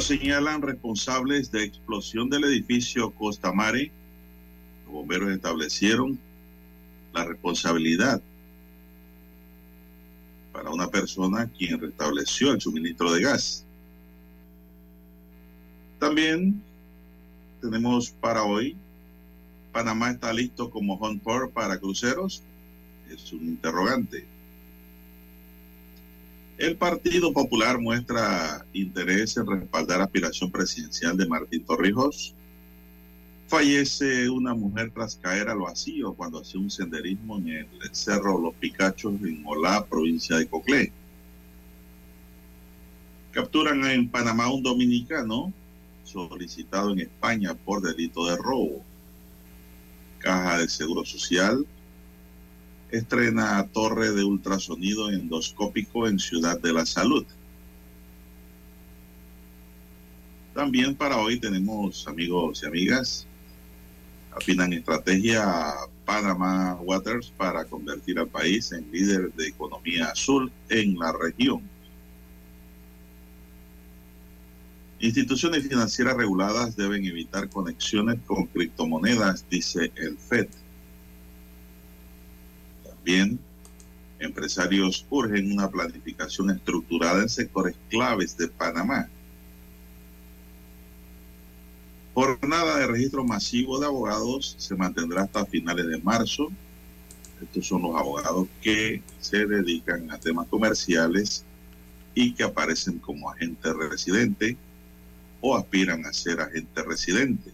Señalan responsables de explosión del edificio Costa Mare. Los bomberos establecieron la responsabilidad para una persona quien restableció el suministro de gas. También tenemos para hoy, Panamá está listo como home port para cruceros. Es un interrogante. El Partido Popular muestra interés en respaldar aspiración presidencial de Martín Torrijos. Fallece una mujer tras caer al vacío cuando hacía un senderismo en el Cerro Los Picachos en Olá, provincia de Coclé. Capturan en Panamá un dominicano solicitado en España por delito de robo. Caja de Seguro Social estrena torre de ultrasonido endoscópico en Ciudad de la Salud. También para hoy tenemos, amigos y amigas, afinan estrategia Panama Waters para convertir al país en líder de economía azul en la región. Instituciones financieras reguladas deben evitar conexiones con criptomonedas, dice el FED. Bien, empresarios urgen una planificación estructurada en sectores claves de Panamá. Jornada de registro masivo de abogados se mantendrá hasta finales de marzo. Estos son los abogados que se dedican a temas comerciales y que aparecen como agente residente o aspiran a ser agente residente.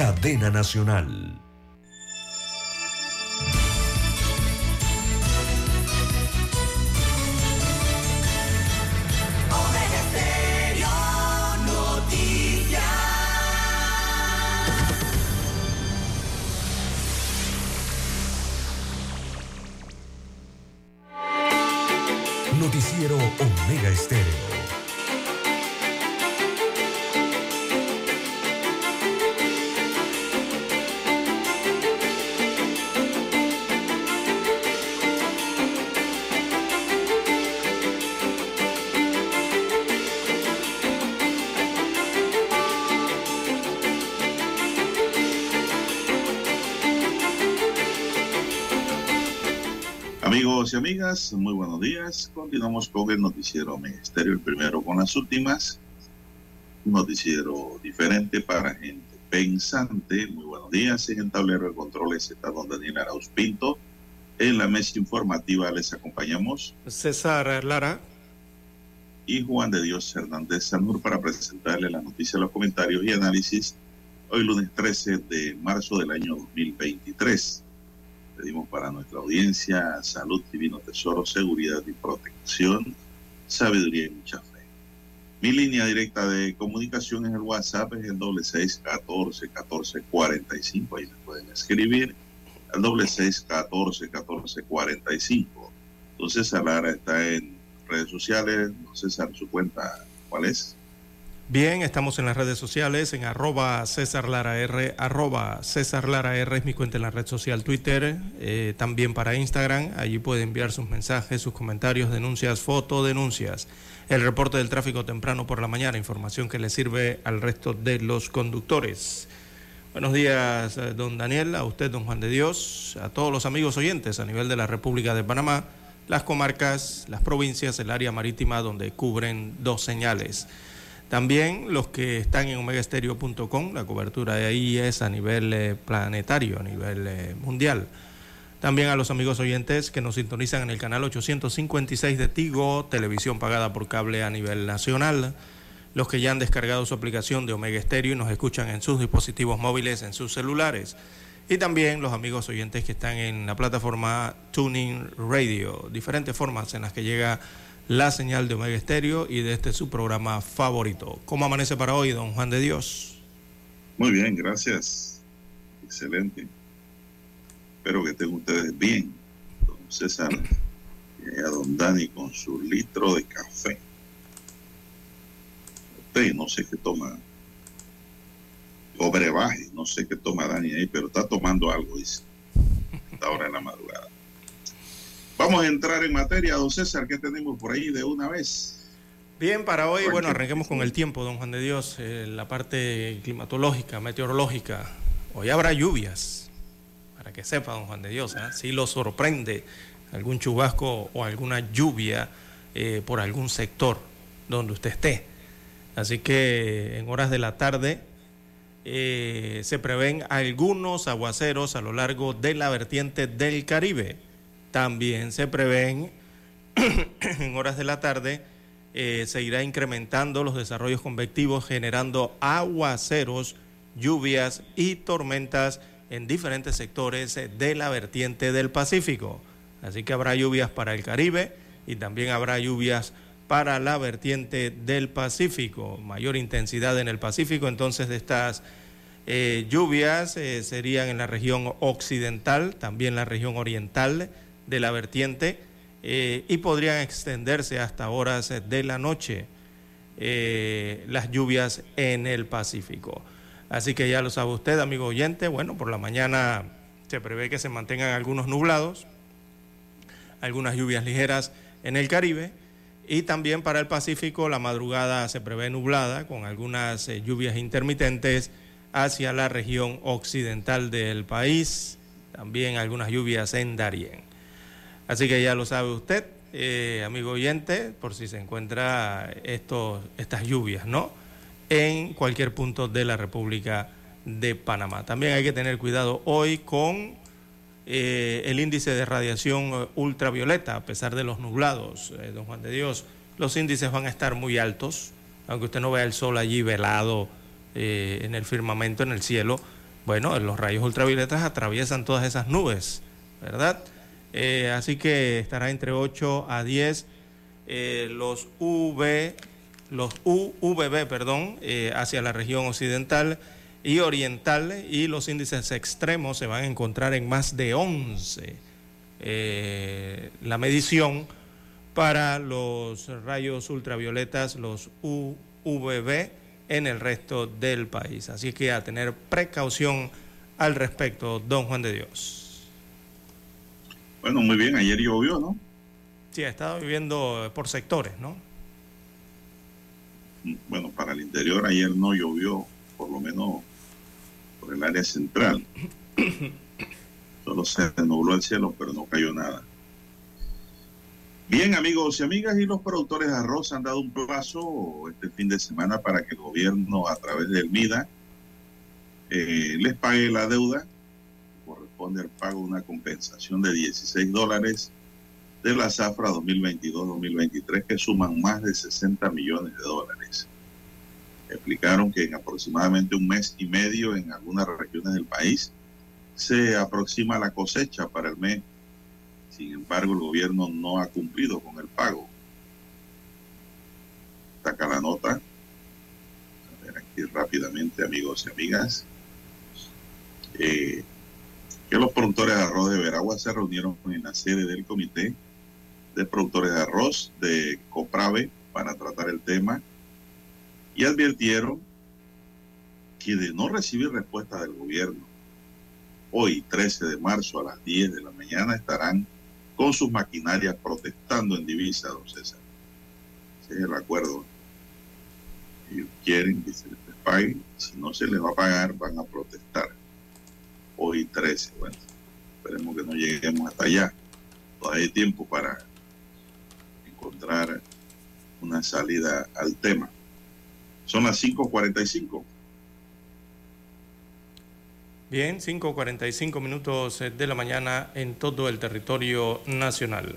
cadena nacional. Noticiero Omega Estéreo. Muy buenos días. Continuamos con el noticiero Ministerio, el primero con las últimas. Un noticiero diferente para gente pensante. Muy buenos días. En el tablero de controles está don Daniel Arauz Pinto. En la mesa informativa les acompañamos César Lara y Juan de Dios Hernández Sanur para presentarle la noticia, los comentarios y análisis hoy lunes 13 de marzo del año 2023 pedimos para nuestra audiencia salud, divino tesoro, seguridad y protección, sabiduría y mucha fe. Mi línea directa de comunicación es el WhatsApp, es el doble seis catorce catorce cuarenta y cinco. Ahí me pueden escribir al doble seis catorce catorce cuarenta y cinco. Entonces, Lara está en redes sociales. No César, su cuenta, ¿cuál es? Bien, estamos en las redes sociales, en arroba César Lara arroba César Lara es mi cuenta en la red social Twitter, eh, también para Instagram, allí puede enviar sus mensajes, sus comentarios, denuncias, fotodenuncias, el reporte del tráfico temprano por la mañana, información que le sirve al resto de los conductores. Buenos días, eh, don Daniel, a usted, don Juan de Dios, a todos los amigos oyentes a nivel de la República de Panamá, las comarcas, las provincias, el área marítima donde cubren dos señales. También los que están en omegaestereo.com, la cobertura de ahí es a nivel eh, planetario, a nivel eh, mundial. También a los amigos oyentes que nos sintonizan en el canal 856 de Tigo, televisión pagada por cable a nivel nacional. Los que ya han descargado su aplicación de Omega Stereo y nos escuchan en sus dispositivos móviles, en sus celulares. Y también los amigos oyentes que están en la plataforma Tuning Radio, diferentes formas en las que llega la señal de Omega Estéreo y de este su programa favorito. ¿Cómo amanece para hoy, don Juan de Dios? Muy bien, gracias. Excelente. Espero que estén ustedes bien, don César y a don Dani con su litro de café. Usted no sé qué toma, o brebaje, no sé qué toma Dani ahí, pero está tomando algo, dice, ahora en la madrugada. Vamos a entrar en materia, don César, ¿qué tenemos por ahí de una vez? Bien, para hoy, bueno, arranquemos con el tiempo, don Juan de Dios, eh, la parte climatológica, meteorológica. Hoy habrá lluvias, para que sepa, don Juan de Dios, ¿eh? si lo sorprende algún chubasco o alguna lluvia eh, por algún sector donde usted esté. Así que en horas de la tarde se prevén algunos aguaceros a lo largo de la vertiente del Caribe también se prevén en horas de la tarde, eh, se irá incrementando los desarrollos convectivos generando aguaceros, lluvias y tormentas en diferentes sectores de la vertiente del Pacífico. Así que habrá lluvias para el Caribe y también habrá lluvias para la vertiente del Pacífico. Mayor intensidad en el Pacífico, entonces de estas eh, lluvias eh, serían en la región occidental, también la región oriental de la vertiente eh, y podrían extenderse hasta horas de la noche eh, las lluvias en el Pacífico. Así que ya lo sabe usted, amigo oyente, bueno, por la mañana se prevé que se mantengan algunos nublados, algunas lluvias ligeras en el Caribe y también para el Pacífico la madrugada se prevé nublada con algunas eh, lluvias intermitentes hacia la región occidental del país, también algunas lluvias en Darién. Así que ya lo sabe usted, eh, amigo oyente, por si se encuentra estos, estas lluvias, ¿no? En cualquier punto de la República de Panamá. También hay que tener cuidado hoy con eh, el índice de radiación ultravioleta, a pesar de los nublados, eh, don Juan de Dios. Los índices van a estar muy altos, aunque usted no vea el sol allí velado en el firmamento, en el cielo. Bueno, los rayos ultravioletas atraviesan todas esas nubes, ¿verdad? Eh, así que estará entre 8 a 10 eh, los UV, los UVB, perdón, eh, hacia la región occidental y oriental y los índices extremos se van a encontrar en más de 11. la medición para los rayos ultravioletas, los UVB, en el resto del país. Así que a tener precaución al respecto, don Juan de Dios. Bueno, muy bien, ayer llovió, ¿no? Sí, ha estado viviendo por sectores, ¿no? Bueno, para el interior ayer no llovió, por lo menos por el área central. Solo se nubló el cielo, pero no cayó nada. Bien, amigos y amigas, y los productores de arroz han dado un plazo este fin de semana para que el gobierno, a través del MIDA, eh, les pague la deuda corresponde al pago de una compensación de 16 dólares de la zafra 2022-2023 que suman más de 60 millones de dólares. Explicaron que en aproximadamente un mes y medio en algunas regiones del país se aproxima la cosecha para el mes. Sin embargo, el gobierno no ha cumplido con el pago. Saca la nota. A ver aquí rápidamente, amigos y amigas. Eh, que los productores de arroz de Veragua se reunieron en la sede del comité de productores de arroz de Coprave para tratar el tema y advirtieron que de no recibir respuesta del gobierno, hoy 13 de marzo a las 10 de la mañana estarán con sus maquinarias protestando en divisa, don César. Ese es el acuerdo. Ellos quieren que se les pague, si no se les va a pagar, van a protestar. Hoy 13, bueno, esperemos que no lleguemos hasta allá. Todavía hay tiempo para encontrar una salida al tema. Son las 5.45. Bien, 5.45 minutos de la mañana en todo el territorio nacional.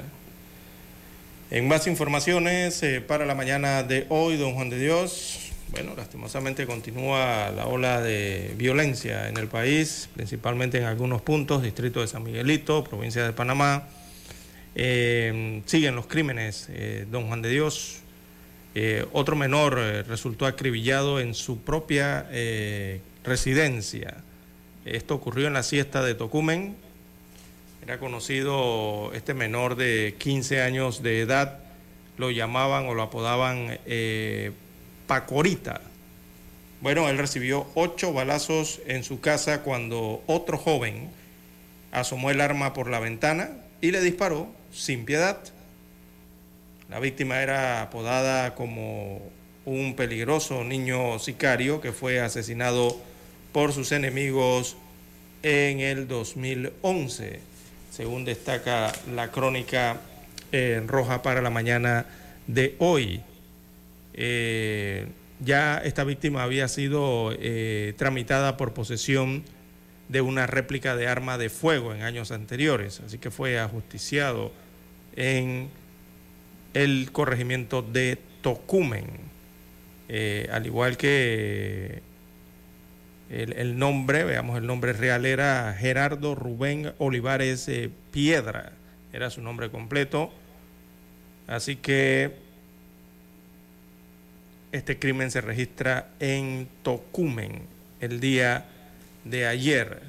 En más informaciones eh, para la mañana de hoy, don Juan de Dios, bueno, lastimosamente continúa la ola de violencia en el país, principalmente en algunos puntos, distrito de San Miguelito, provincia de Panamá. Eh, siguen los crímenes, eh, don Juan de Dios. Eh, otro menor resultó acribillado en su propia residencia. Esto ocurrió en la siesta de Tocumen. Era conocido este menor de 15 años de edad, lo llamaban o lo apodaban Pacorita. Bueno, él recibió ocho balazos en su casa cuando otro joven asomó el arma por la ventana y le disparó sin piedad. La víctima era apodada como un peligroso niño sicario que fue asesinado por sus enemigos en el 2011, según destaca la crónica en roja para la mañana de hoy. Eh, ya esta víctima había sido eh, tramitada por posesión de una réplica de arma de fuego en años anteriores, así que fue ajusticiado en el corregimiento de Tocumen, eh, al igual que el, nombre, veamos el nombre real era Gerardo Rubén Olivares Piedra, era su nombre completo, así que este crimen se registra en Tocumen el día de ayer.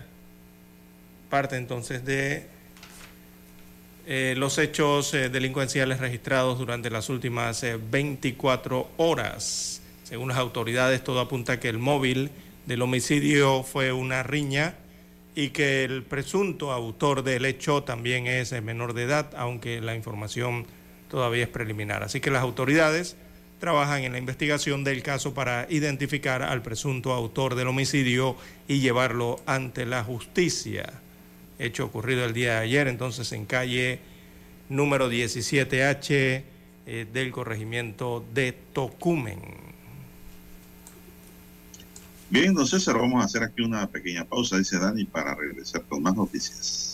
Parte entonces de eh, los hechos eh, delincuenciales registrados durante las últimas 24 eh, horas. Según las autoridades, todo apunta que el móvil del homicidio fue una riña y que el presunto autor del hecho también es menor de edad, aunque la información todavía es preliminar. Así que las autoridades trabajan en la investigación del caso para identificar al presunto autor del homicidio y llevarlo ante la justicia. Hecho ocurrido el día de ayer, entonces en calle número 17H eh, del corregimiento de Tocumen. Bien, entonces César, vamos a hacer aquí una pequeña pausa, dice Dani, para regresar con más noticias.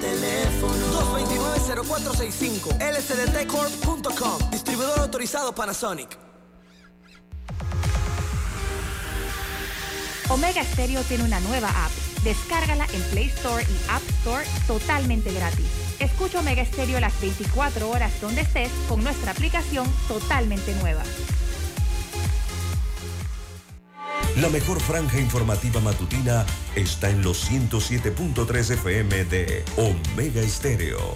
229-0465 lcdtcorp.com Distribuidor autorizado Panasonic Omega Stereo tiene una nueva app. Descárgala en Play Store y App Store totalmente gratis. Escucha Omega Stereo las 24 horas donde estés con nuestra aplicación totalmente nueva. La mejor franja informativa matutina está en los 107.3 FM de Omega Estéreo,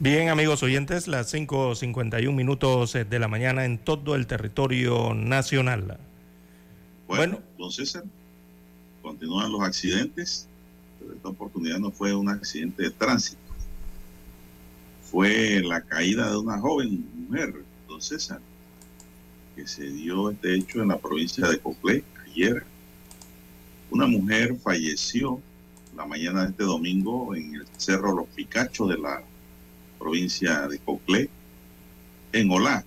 Bien, amigos oyentes, las 5.51 minutos eh, de la mañana en todo el territorio nacional. Bueno, don César, continúan los accidentes, pero esta oportunidad no fue un accidente de tránsito. Fue la caída de una joven mujer, don César, que se dio este hecho en la provincia de Coclé ayer. Una mujer falleció la mañana de este domingo en el Cerro Los Picachos de la provincia de Coclé, en Olá,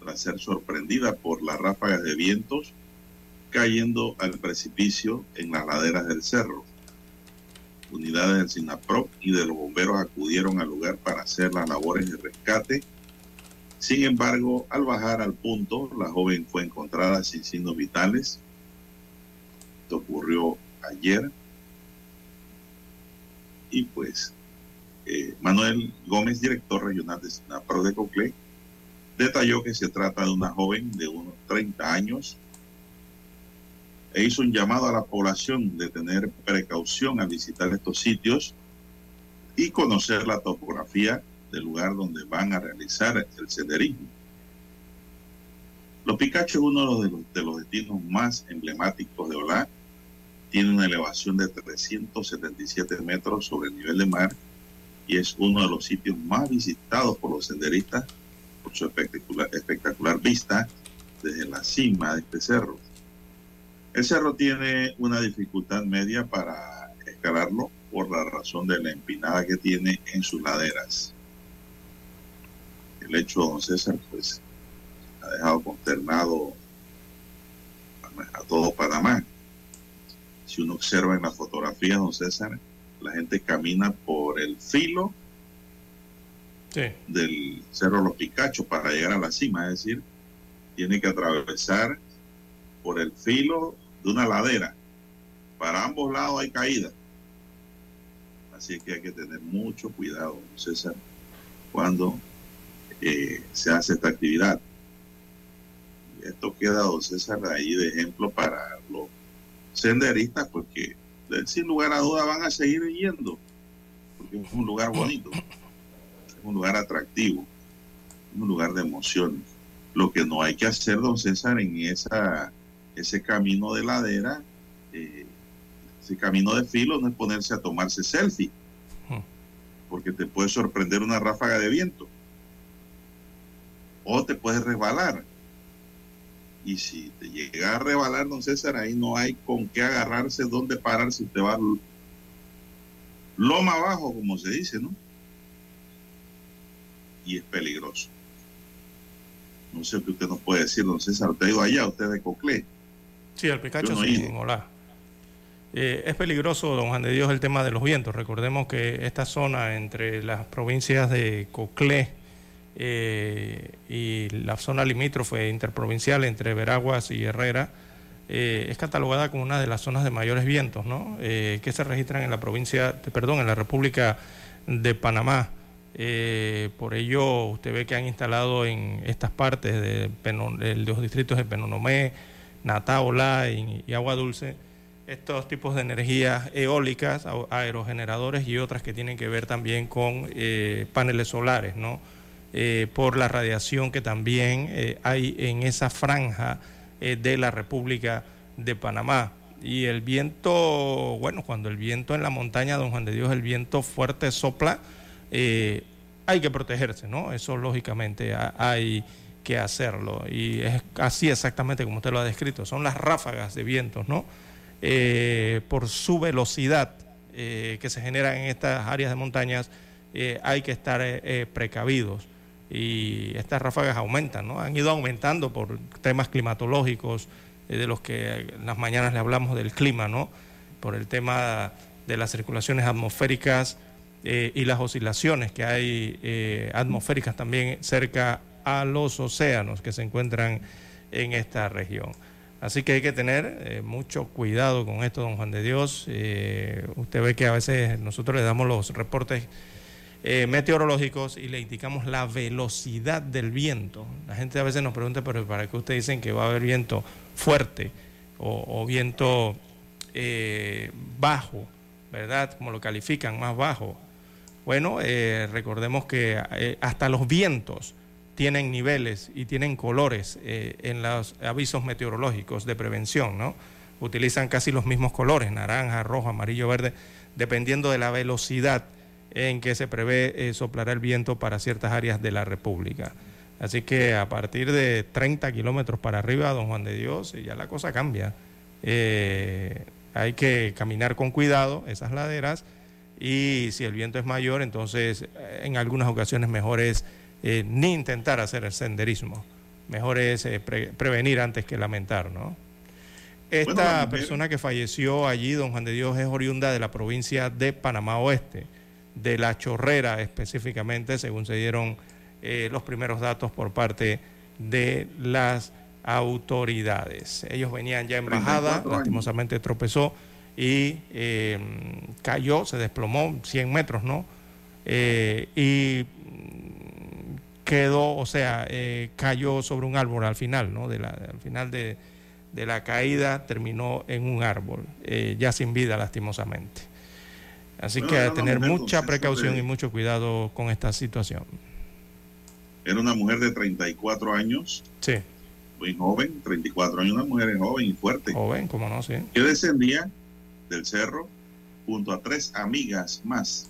tras ser sorprendida por las ráfagas de vientos cayendo al precipicio en las laderas del cerro. Unidades del SINAPRO y de los bomberos acudieron al lugar para hacer las labores de rescate. Sin embargo, al bajar al punto, la joven fue encontrada sin signos vitales. Esto ocurrió ayer. Y pues eh, Manuel Gómez, director regional de SINAPRO de Coclé, detalló que se trata de una joven de unos 30 años e hizo un llamado a la población de tener precaución al visitar estos sitios y conocer la topografía del lugar donde van a realizar el senderismo. Los Picachos es uno de los, de los destinos más emblemáticos de Olá. Tiene una elevación de 377 metros sobre el nivel de mar y es uno de los sitios más visitados por los senderistas por su espectacular, espectacular vista desde la cima de este cerro. El cerro tiene una dificultad media para escalarlo por la razón de la empinada que tiene en sus laderas. El hecho, don César, pues ha dejado consternado a todo Panamá. Si uno observa en la fotografía, don César, la gente camina por el filo Sí. del Cerro Los Picachos para llegar a la cima, es decir, tiene que atravesar por el filo de una ladera. Para ambos lados hay caída. Así que hay que tener mucho cuidado, César, cuando eh, se hace esta actividad. Esto queda, don César, ahí de ejemplo para los senderistas, porque sin lugar a duda van a seguir yendo, porque es un lugar bonito, es un lugar atractivo, es un lugar de emociones. Lo que no hay que hacer, don César, en esa ese camino de ladera, eh, ese camino de filo, no es ponerse a tomarse selfie, porque te puede sorprender una ráfaga de viento, o te puedes resbalar. Y si te llega a rebalar, don César, ahí no hay con qué agarrarse, dónde pararse, te va loma abajo, como se dice, ¿no? Y es peligroso. No sé qué usted nos puede decir, don César. Usted ha ido allá, usted de Coclé. Sí, el Picacho no sí, Olá. Eh, es peligroso, don Juan de Dios, el tema de los vientos. Recordemos que esta zona entre las provincias de Coclé eh, y la zona limítrofe interprovincial entre Veraguas y Herrera eh, es catalogada como una de las zonas de mayores vientos, ¿no? Eh, que se registran en la provincia, perdón, en la República de Panamá. Por ello, usted ve que han instalado en estas partes de, los distritos de Penonomé, Nataola y, Agua Dulce estos tipos de energías eólicas, aerogeneradores y otras que tienen que ver también con paneles solares, ¿no? Eh, por la radiación que también eh, hay en esa franja de la República de Panamá. Y el viento, bueno, cuando el viento en la montaña, don Juan de Dios, el viento fuerte sopla, hay que protegerse, ¿no? Eso lógicamente hay que hacerlo. Y es así exactamente como usted lo ha descrito. Son las ráfagas de vientos, ¿no? Eh, por su velocidad eh, que se genera en estas áreas de montañas, eh, hay que estar precavidos. Y estas ráfagas aumentan, ¿no? Han ido aumentando por temas climatológicos, de los que en las mañanas le hablamos del clima, ¿no? Por el tema de las circulaciones atmosféricas y las oscilaciones que hay atmosféricas también cerca a los océanos que se encuentran en esta región. Así que hay que tener eh, mucho cuidado con esto, don Juan de Dios. Eh, usted ve que a veces nosotros le damos los reportes eh, meteorológicos y le indicamos la velocidad del viento. La gente a veces nos pregunta, pero ¿para qué ustedes dicen que va a haber viento fuerte o, viento bajo, verdad? Como lo califican, más bajo. Bueno, recordemos que hasta los vientos tienen niveles y tienen colores eh, en los avisos meteorológicos de prevención, ¿no? Utilizan casi los mismos colores, naranja, rojo, amarillo, verde, dependiendo de la velocidad en que se prevé eh, soplará el viento para ciertas áreas de la República. Así que a partir de 30 kilómetros para arriba, don Juan de Dios, ya la cosa cambia. Eh, hay que caminar con cuidado esas laderas y si el viento es mayor, entonces en algunas ocasiones mejor es eh, ni intentar hacer el senderismo. Mejor es eh, prevenir antes que lamentar, ¿no? Esta persona que falleció allí, don Juan de Dios, es oriunda de la provincia de Panamá Oeste, de La Chorrera específicamente, según se dieron eh, los primeros datos por parte de las autoridades. Ellos venían ya en bajada, lastimosamente tropezó y cayó, se desplomó 100 metros, ¿no? y quedó, o sea, eh, cayó sobre un árbol al final, ¿no? De la, al final de, la caída terminó en un árbol, eh, ya sin vida lastimosamente. Así que a tener mucha precaución y mucho cuidado con esta situación. Era una mujer de 34 años. Sí. Muy joven, 34 años, una mujer joven y fuerte. Joven, como no, sí. Que descendía del cerro junto a tres amigas más.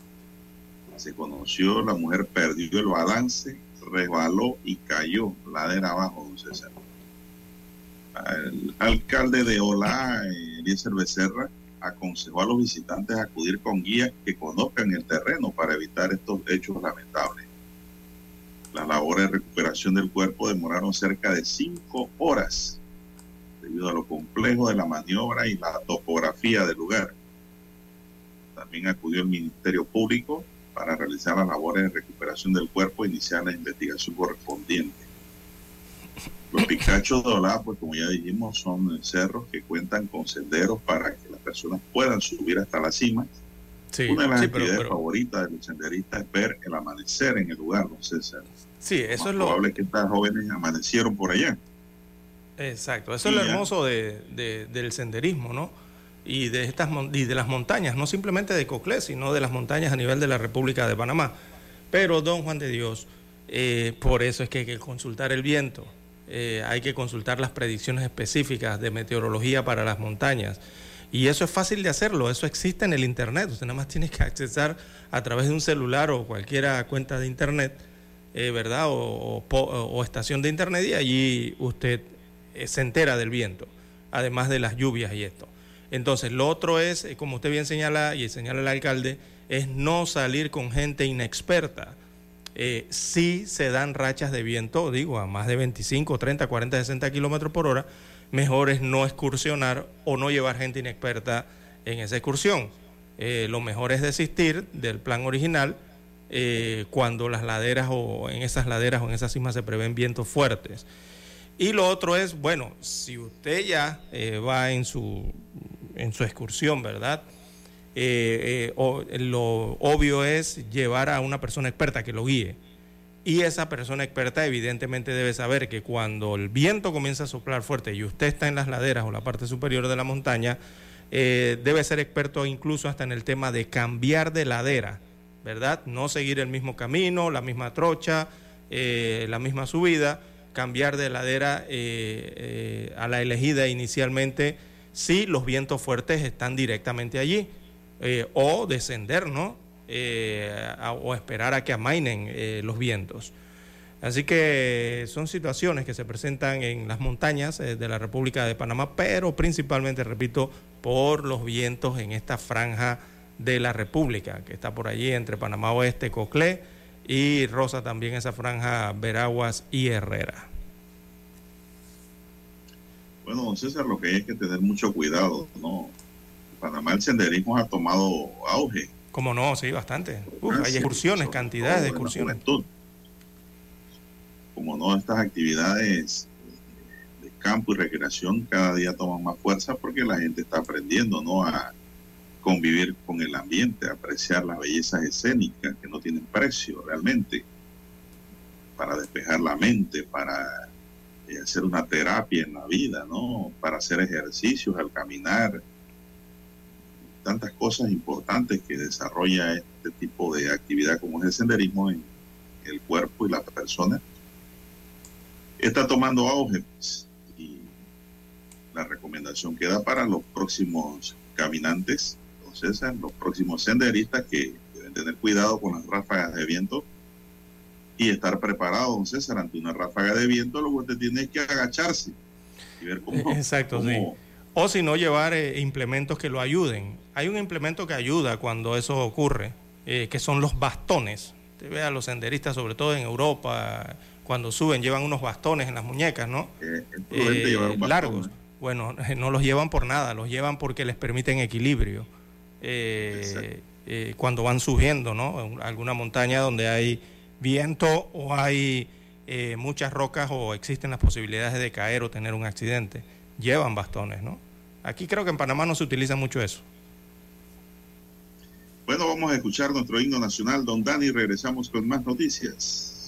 Se conoció, la mujer perdió el balance resbaló y cayó ladera abajo, don César. El alcalde de Olá, Eliezer Becerra, aconsejó a los visitantes acudir con guías que conozcan el terreno para evitar estos hechos lamentables. Las labores de recuperación del cuerpo demoraron cerca de cinco horas debido a lo complejo de la maniobra y la topografía del lugar. También acudió el Ministerio Público, para realizar las labores de recuperación del cuerpo e iniciar la investigación correspondiente. Los picachos de Olá, pues como ya dijimos, son cerros que cuentan con senderos para que personas puedan subir hasta la cima. Una de las actividades favoritas de los senderistas es ver el amanecer en el lugar, no sé, Sí, eso es lo probable que estas jóvenes amanecieron por allá. Exacto, eso es lo hermoso de, del senderismo, ¿no? y de, estas, y de las montañas, no simplemente de Coclé, sino de las montañas a nivel de la República de Panamá. Pero, don Juan de Dios, eh, por eso es que hay que consultar el viento, eh, hay que consultar las predicciones específicas de meteorología para las montañas. Y eso es fácil de hacerlo, eso existe en el Internet. Usted nada más tiene que accesar a través de un celular o cualquier cuenta de Internet, eh, ¿verdad? o, estación de Internet y allí usted se entera del viento, además de las lluvias y esto. Entonces, lo otro es, eh, como usted bien señala y señala el alcalde, es no salir con gente inexperta. Eh, si se dan rachas de viento, digo, a más de 25, 30, 40, 60 kilómetros por hora, mejor es no excursionar o no llevar gente inexperta en esa excursión. Eh, lo mejor es desistir del plan original cuando las laderas o en esas laderas o en esas cimas se prevén vientos fuertes. Y lo otro es, bueno, si usted ya va en su en su excursión, ¿verdad? Eh, eh, lo obvio es llevar a una persona experta que lo guíe. Y esa persona experta evidentemente debe saber que cuando el viento comienza a soplar fuerte y usted está en las laderas o la parte superior de la montaña, eh, debe ser experto incluso hasta en el tema de cambiar de ladera, ¿verdad? No seguir el mismo camino, la misma trocha, la misma subida, cambiar de ladera a la elegida inicialmente si los vientos fuertes están directamente allí, o descender, ¿no? O esperar a que amainen los vientos. Así que son situaciones que se presentan en las montañas eh, de la República de Panamá, pero principalmente, repito, por los vientos en esta franja de la República, que está por allí entre Panamá Oeste, Coclé y Rosa también esa franja Veraguas y Herrera. Bueno, don César, lo que hay es que tener mucho cuidado, ¿no? Panamá el senderismo ha tomado auge. Como no, sí, bastante. hay excursiones, cantidades de excursiones como no, estas actividades de campo y recreación cada día toman más fuerza porque la gente está aprendiendo, ¿no? A convivir con el ambiente, a apreciar las bellezas escénicas que no tienen precio realmente, para despejar la mente, para eh, hacer una terapia en la vida, ¿no? Para hacer ejercicios al caminar, tantas cosas importantes que desarrolla este tipo de actividad como es el senderismo en el cuerpo y la persona está tomando auge pues, y la recomendación queda para los próximos caminantes, entonces los próximos senderistas que deben tener cuidado con las ráfagas de viento y estar preparado, don César, ante una ráfaga de viento, lo que usted tiene es que agacharse y ver cómo. Eh, exacto, sí. O si no, llevar eh, implementos que lo ayuden. Hay un implemento que ayuda cuando eso ocurre, eh, que son los bastones. Usted ve a los senderistas, sobre todo en Europa, cuando suben llevan unos bastones en las muñecas, ¿no? Eh, largos. Bueno, no los llevan por nada, los llevan porque les permiten equilibrio. Eh, cuando van subiendo, ¿no? Alguna montaña donde hay viento o hay muchas rocas o existen las posibilidades de caer o tener un accidente, llevan bastones, ¿no? Aquí creo que en Panamá no se utiliza mucho eso. Bueno, vamos a escuchar nuestro himno nacional, don Dani, regresamos con más noticias.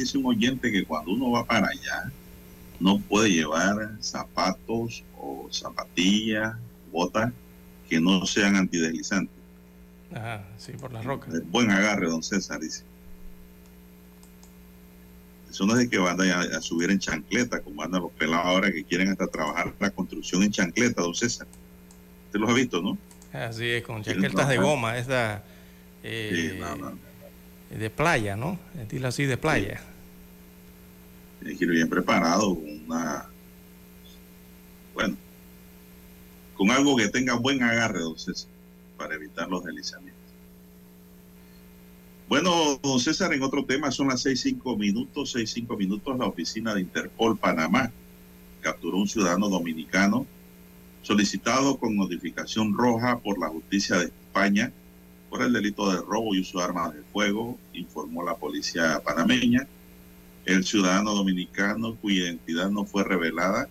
Dice un oyente que cuando uno va para allá no puede llevar zapatos o zapatillas, botas que no sean antideslizantes. Ajá, sí, por las rocas. Buen agarre, don César, dice. Eso no es de que van a, subir en chancleta, como andan los pelados ahora que quieren hasta trabajar la construcción en chancleta, don César. Usted los ha visto, ¿no? Así es, con chancletas de goma, esa eh, de playa, ¿no? Estilo así de playa. Tiene que ir bien preparado, con una. Bueno, con algo que tenga buen agarre, don César, para evitar los deslizamientos. Bueno, don César, en otro tema, son las seis cinco minutos, seis cinco minutos, la oficina de Interpol Panamá capturó un ciudadano dominicano solicitado con notificación roja por la justicia de España por el delito de robo y uso de armas de fuego, informó la policía panameña. El ciudadano dominicano, cuya identidad no fue revelada,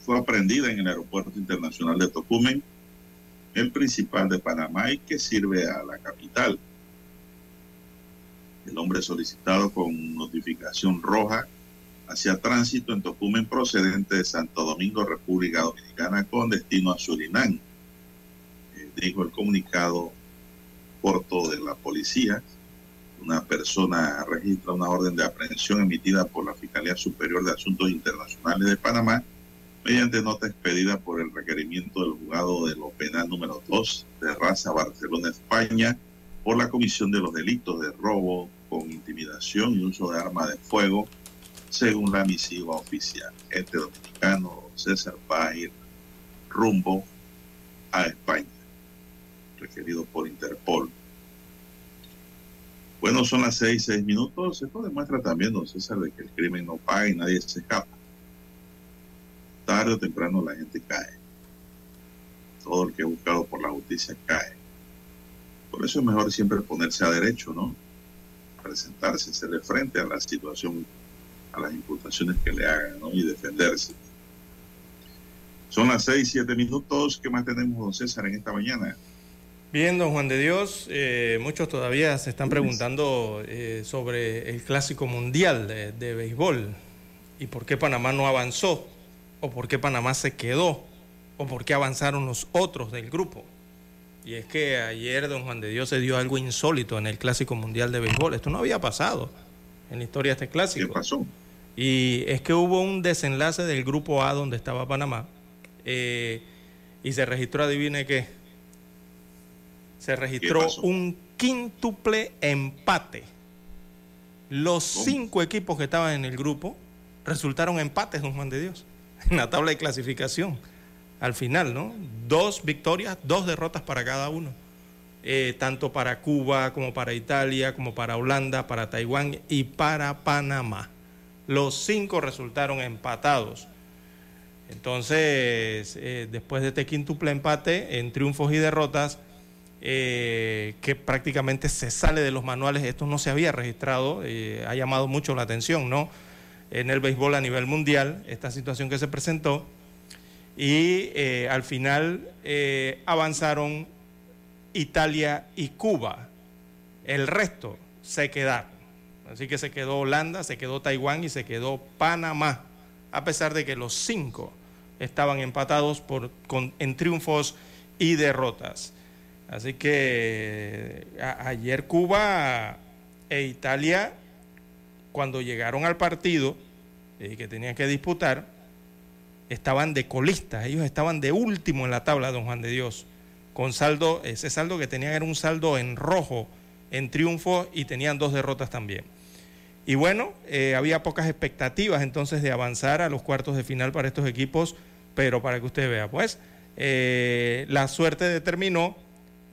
fue aprendida en el Aeropuerto Internacional de Tocumen, el principal de Panamá y que sirve a la capital. El hombre solicitado con notificación roja hacia tránsito en Tocumen procedente de Santo Domingo, República Dominicana, con destino a Surinam. Eh, dijo el comunicado de la policía. Una persona registra una orden de aprehensión emitida por la Fiscalía Superior de Asuntos Internacionales de Panamá mediante nota expedida por el requerimiento del juzgado de lo penal número 2 de Raza Barcelona, España, por la comisión de los delitos de robo, con intimidación y uso de arma de fuego, según la misiva oficial. Este dominicano, César, va rumbo a España, requerido por Interpol. Bueno, son las seis, seis minutos. Esto demuestra también, don César, de que el crimen no paga y nadie se escapa. Tarde o temprano la gente cae. Todo el que es buscado por la justicia cae. Por eso es mejor siempre ponerse a derecho, ¿no? presentarse, hacerle frente a la situación, a las imputaciones que le hagan, ¿no? Y defenderse. Son las seis, siete minutos. ¿Qué más tenemos, don César, en esta mañana? Bien, don Juan de Dios, eh, muchos todavía se están preguntando eh, sobre el clásico mundial de, de, béisbol y por qué Panamá no avanzó, o por qué Panamá se quedó, o por qué avanzaron los otros del grupo. Y es que ayer don Juan de Dios se dio algo insólito en el Clásico Mundial de Béisbol. Esto no había pasado en la historia de este clásico. ¿Qué pasó? Y es que hubo un desenlace del grupo A donde estaba Panamá eh, y se registró, adivine qué, se registró un quíntuple empate. Los cinco equipos que estaban en el grupo resultaron empates, don Juan de Dios, en la tabla de clasificación al final, ¿no? Dos victorias, dos derrotas para cada uno. Eh, tanto para Cuba como para Italia, como para Holanda, para Taiwán y para Panamá. Los cinco resultaron empatados. Entonces, eh, después de este quíntuple empate en triunfos y derrotas, eh, que prácticamente se sale de los manuales, esto no se había registrado, ha llamado mucho la atención, ¿no? En el béisbol a nivel mundial, esta situación que se presentó y eh, al final eh, avanzaron Italia y Cuba. El resto se quedaron. Así que se quedó Holanda, se quedó Taiwán y se quedó Panamá, a pesar de que los cinco estaban empatados en triunfos y derrotas. Así que ayer Cuba e Italia, cuando llegaron al partido eh, que tenían que disputar, estaban de colistas, ellos estaban de último en la tabla, don Juan de Dios, con saldo, ese saldo que tenían era un saldo en rojo, en triunfo y tenían dos derrotas también. Y bueno, eh, había pocas expectativas entonces de avanzar a los cuartos de final para estos equipos, pero para que usted vea, pues eh, la suerte determinó,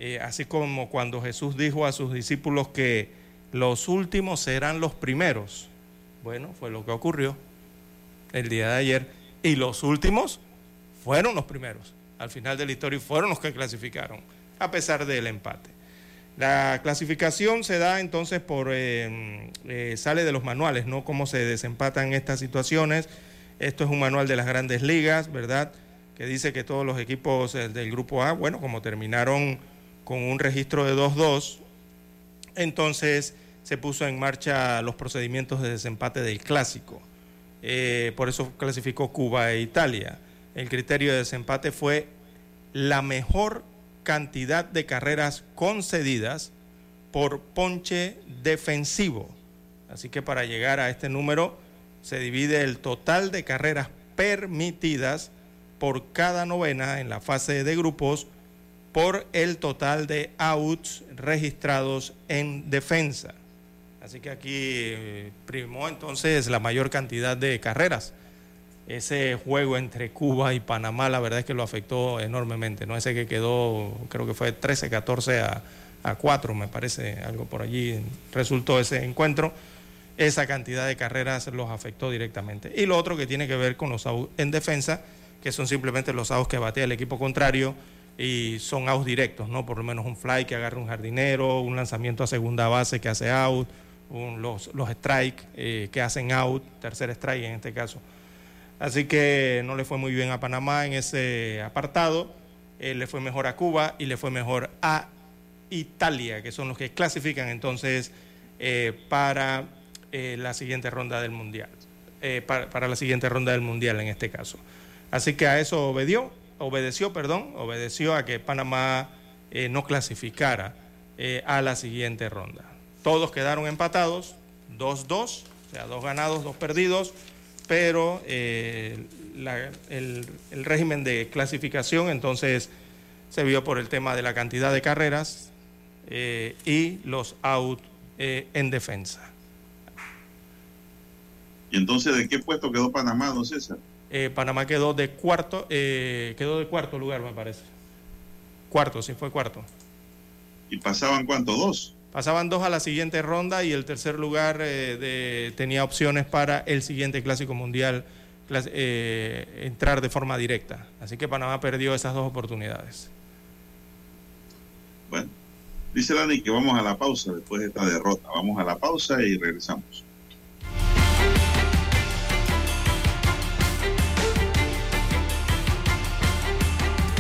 eh, así como cuando Jesús dijo a sus discípulos que los últimos serán los primeros. Bueno, fue lo que ocurrió el día de ayer y los últimos fueron los primeros. Al final de la historia fueron los que clasificaron, a pesar del empate. La clasificación se da entonces por, eh, eh, sale de los manuales, ¿no? Cómo se desempatan estas situaciones. Esto es un manual de las grandes ligas, ¿verdad? Que dice que todos los equipos del grupo A, bueno, como terminaron con un registro de 2-2, entonces se puso en marcha los procedimientos de desempate del clásico. Eh, por eso clasificó Cuba e Italia. El criterio de desempate fue la mejor cantidad de carreras concedidas por ponche defensivo. Así que para llegar a este número se divide el total de carreras permitidas por cada novena en la fase de grupos por el total de outs registrados en defensa. Así que aquí eh, primó entonces la mayor cantidad de carreras. Ese juego entre Cuba y Panamá, la verdad es que lo afectó enormemente, ¿no? Ese que quedó, creo que fue 13-14 a, a 4, me parece, algo por allí resultó ese encuentro. Esa cantidad de carreras los afectó directamente. Y lo otro que tiene que ver con los outs en defensa, que son simplemente los outs que batea el equipo contrario y son outs directos, ¿no? Por lo menos un fly que agarra un jardinero, un lanzamiento a segunda base que hace out, los, los strikes eh, que hacen out, tercer strike en este caso. Así que no le fue muy bien a Panamá en ese apartado, eh, le fue mejor a Cuba y le fue mejor a Italia, que son los que clasifican entonces eh, para la siguiente ronda del Mundial, para, para, la siguiente ronda del Mundial en este caso. Así que a eso obedeció, obedeció, perdón, obedeció a que Panamá no clasificara a la siguiente ronda. Todos quedaron empatados, 2-2, o sea, dos ganados, dos perdidos, pero eh, el, régimen de clasificación entonces se vio por el tema de la cantidad de carreras eh, y los out eh, en defensa. ¿Y entonces de qué puesto quedó Panamá, don César? Panamá quedó de cuarto, quedó de cuarto lugar, me parece. Cuarto, sí fue cuarto. ¿Y pasaban cuánto? ¿Dos? Pasaban dos a la siguiente ronda y el tercer lugar eh, tenía opciones para el siguiente Clásico Mundial eh, entrar de forma directa. Así que Panamá perdió esas dos oportunidades. Bueno, dice Dani que vamos a la pausa después de esta derrota. Vamos a la pausa y regresamos.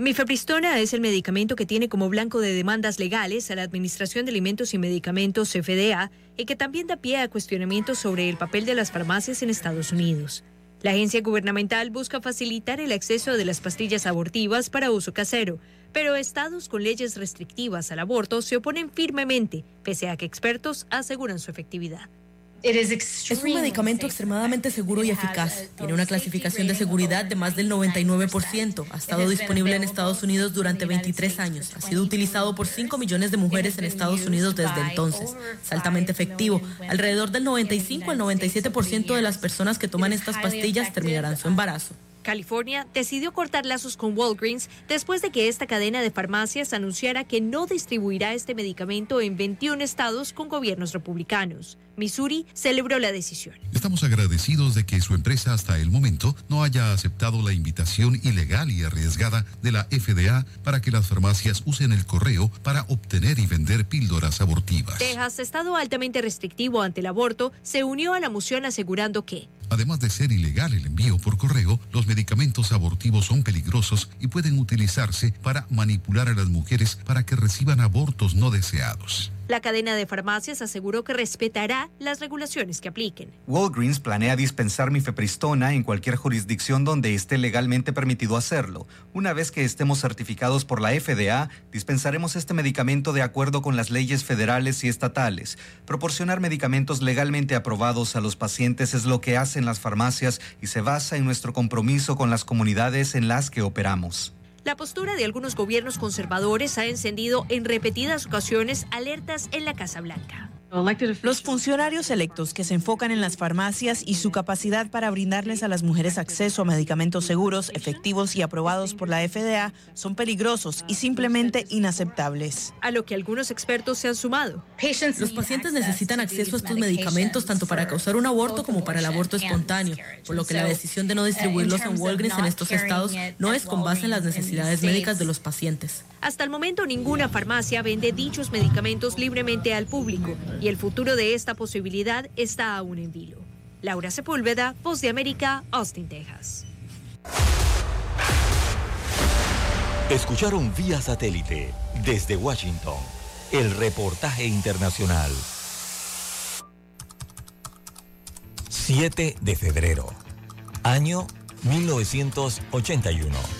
Mifepristona es el medicamento que tiene como blanco de demandas legales a la Administración de Alimentos y Medicamentos FDA y que también da pie a cuestionamientos sobre el papel de las farmacias en Estados Unidos. La agencia gubernamental busca facilitar el acceso de las pastillas abortivas para uso casero, pero estados con leyes restrictivas al aborto se oponen firmemente, pese a que expertos aseguran su efectividad. Es un medicamento extremadamente seguro y eficaz. Tiene una clasificación de seguridad de más del 99%. Ha estado disponible en Estados Unidos durante 23 años. Ha sido utilizado por 5 millones de mujeres en Estados Unidos desde entonces. Es altamente efectivo. Alrededor del 95 al 97% de las personas que toman estas pastillas terminarán su embarazo. California decidió cortar lazos con Walgreens después de que esta cadena de farmacias anunciara que no distribuirá este medicamento en 21 estados con gobiernos republicanos. Missouri celebró la decisión. Estamos agradecidos de que su empresa hasta el momento no haya aceptado la invitación ilegal y arriesgada de la FDA para que las farmacias usen el correo para obtener y vender píldoras abortivas. Texas, estado altamente restrictivo ante el aborto, se unió a la moción asegurando que Además de ser ilegal el envío por correo, los medicamentos abortivos son peligrosos y pueden utilizarse para manipular a las mujeres para que reciban abortos no deseados. La cadena de farmacias aseguró que respetará las regulaciones que apliquen. Walgreens planea dispensar mifepristona en cualquier jurisdicción donde esté legalmente permitido hacerlo. Una vez que estemos certificados por la FDA, dispensaremos este medicamento de acuerdo con las leyes federales y estatales. Proporcionar medicamentos legalmente aprobados a los pacientes es lo que hacen las farmacias y se basa en nuestro compromiso con las comunidades en las que operamos. La postura de algunos gobiernos conservadores ha encendido en repetidas ocasiones alertas en la Casa Blanca. Los funcionarios electos que se enfocan en las farmacias y su capacidad para brindarles a las mujeres acceso a medicamentos seguros, efectivos y aprobados por la FDA son peligrosos y simplemente inaceptables. A lo que algunos expertos se han sumado. Los pacientes necesitan acceso a estos medicamentos tanto para causar un aborto como para el aborto espontáneo, por lo que la decisión de no distribuirlos en Walgreens en estos estados no es con base en las necesidades médicas de los pacientes. Hasta el momento ninguna farmacia vende dichos medicamentos libremente al público y el futuro de esta posibilidad está aún en vilo. Laura Sepúlveda, Voz de América, Austin, Texas. Escucharon vía satélite desde Washington el reportaje internacional. 7 de febrero, año 1981.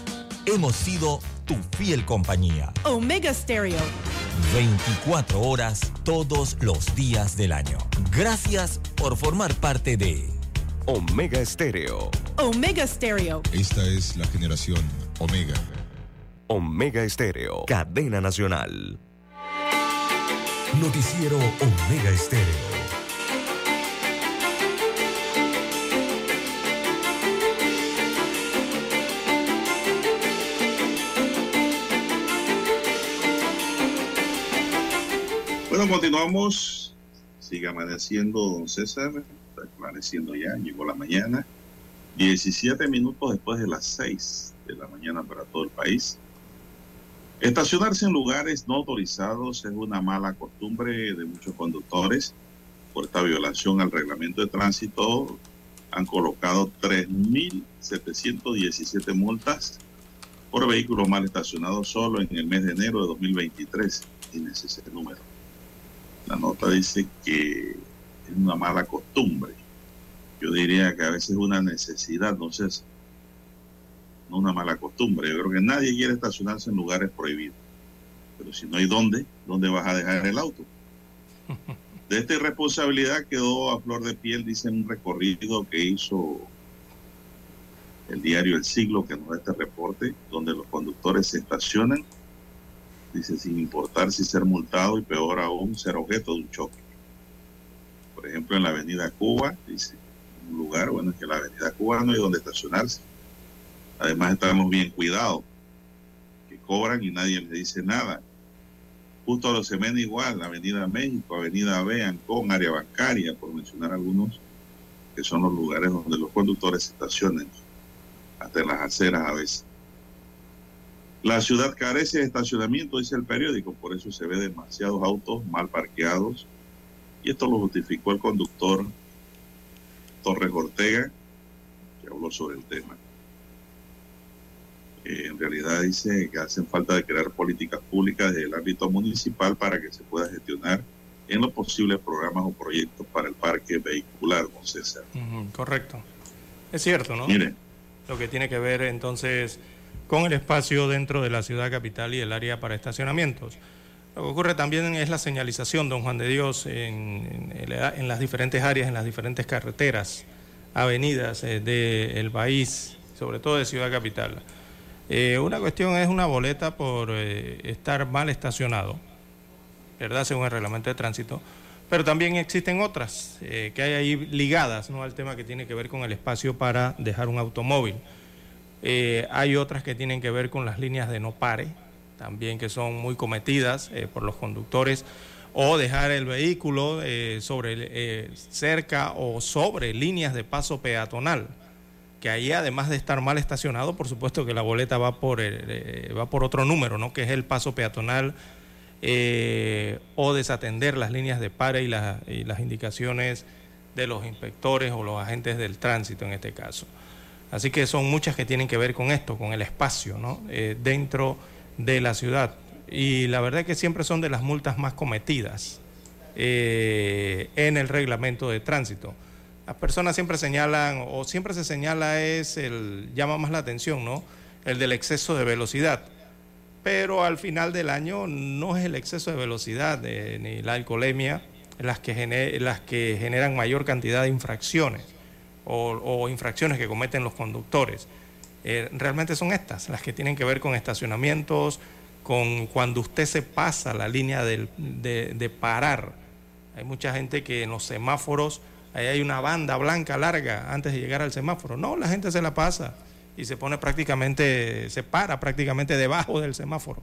hemos sido tu fiel compañía. Omega Stereo. 24 horas todos los días del año. Gracias por formar parte de Omega Estéreo. Omega Stereo. Esta es la generación Omega. Omega Estéreo. Cadena Nacional. Noticiero Omega Estéreo. Continuamos. Sigue amaneciendo, don César. Está amaneciendo ya, llegó la mañana. 17 minutos después de las 6 de la mañana para todo el país. Estacionarse en lugares no autorizados es una mala costumbre de muchos conductores. Por esta violación al reglamento de tránsito han colocado 3.717 multas por vehículos mal estacionados solo en el mes de enero de 2023. Tienes ese número. La nota dice que es una mala costumbre. Yo diría que a veces es una necesidad, entonces, no una mala costumbre. Yo creo que nadie quiere estacionarse en lugares prohibidos. Pero si no hay dónde, ¿dónde vas a dejar el auto? De esta irresponsabilidad quedó a flor de piel, dice un recorrido que hizo el diario El Siglo, que nos da este reporte, donde los conductores se estacionan dice, sin importar si ser multado y peor aún ser objeto de un choque. Por ejemplo, en la avenida Cuba, dice, un lugar, bueno, es que la avenida Cuba no hay donde estacionarse. Además estamos bien cuidados, que cobran y nadie les dice nada. Justo a los Semena igual, la avenida México, avenida B, área bancaria, por mencionar algunos, que son los lugares donde los conductores estacionan, hasta en las aceras a veces. La ciudad carece de estacionamiento, dice el periódico, por eso se ve demasiados autos mal parqueados. Y esto lo justificó el conductor Torres Ortega, que habló sobre el tema. Eh, en realidad dice que hacen falta de crear políticas públicas desde el ámbito municipal para que se pueda gestionar en los posibles programas o proyectos para el parque vehicular, don César. correcto. Es cierto, ¿no? Mire. Lo que tiene que ver entonces con el espacio dentro de la ciudad capital y el área para estacionamientos. Lo que ocurre también es la señalización, don Juan de Dios, en, las diferentes áreas, en las diferentes carreteras, avenidas eh, del país, sobre todo de Ciudad Capital. Eh, una cuestión es una boleta por eh, estar mal estacionado, ¿verdad? Según el reglamento de tránsito. Pero también existen otras que hay ahí ligadas ¿no? al tema que tiene que ver con el espacio para dejar un automóvil. Hay otras que tienen que ver con las líneas de no pare, también que son muy cometidas eh, por los conductores, o dejar el vehículo eh, sobre, eh, cerca o sobre líneas de paso peatonal, que ahí además de estar mal estacionado, por supuesto que la boleta va por, va por otro número, ¿no? que es el paso peatonal, o desatender las líneas de pare y las indicaciones de los inspectores o los agentes del tránsito en este caso. Así que son muchas que tienen que ver con esto, con el espacio, ¿no? dentro de la ciudad. Y la verdad es que siempre son de las multas más cometidas eh, en el reglamento de tránsito. Las personas siempre señalan, o siempre se señala es el, llama más la atención, ¿no? El del exceso de velocidad. Pero al final del año no es el exceso de velocidad ni la alcoholemia las que, las que generan mayor cantidad de infracciones o infracciones que cometen los conductores. Eh, realmente son estas, las que tienen que ver con estacionamientos, con cuando usted se pasa la línea de, parar. Hay mucha gente que en los semáforos, ahí hay una banda blanca larga antes de llegar al semáforo. No, la gente se la pasa y se pone prácticamente, se para prácticamente debajo del semáforo.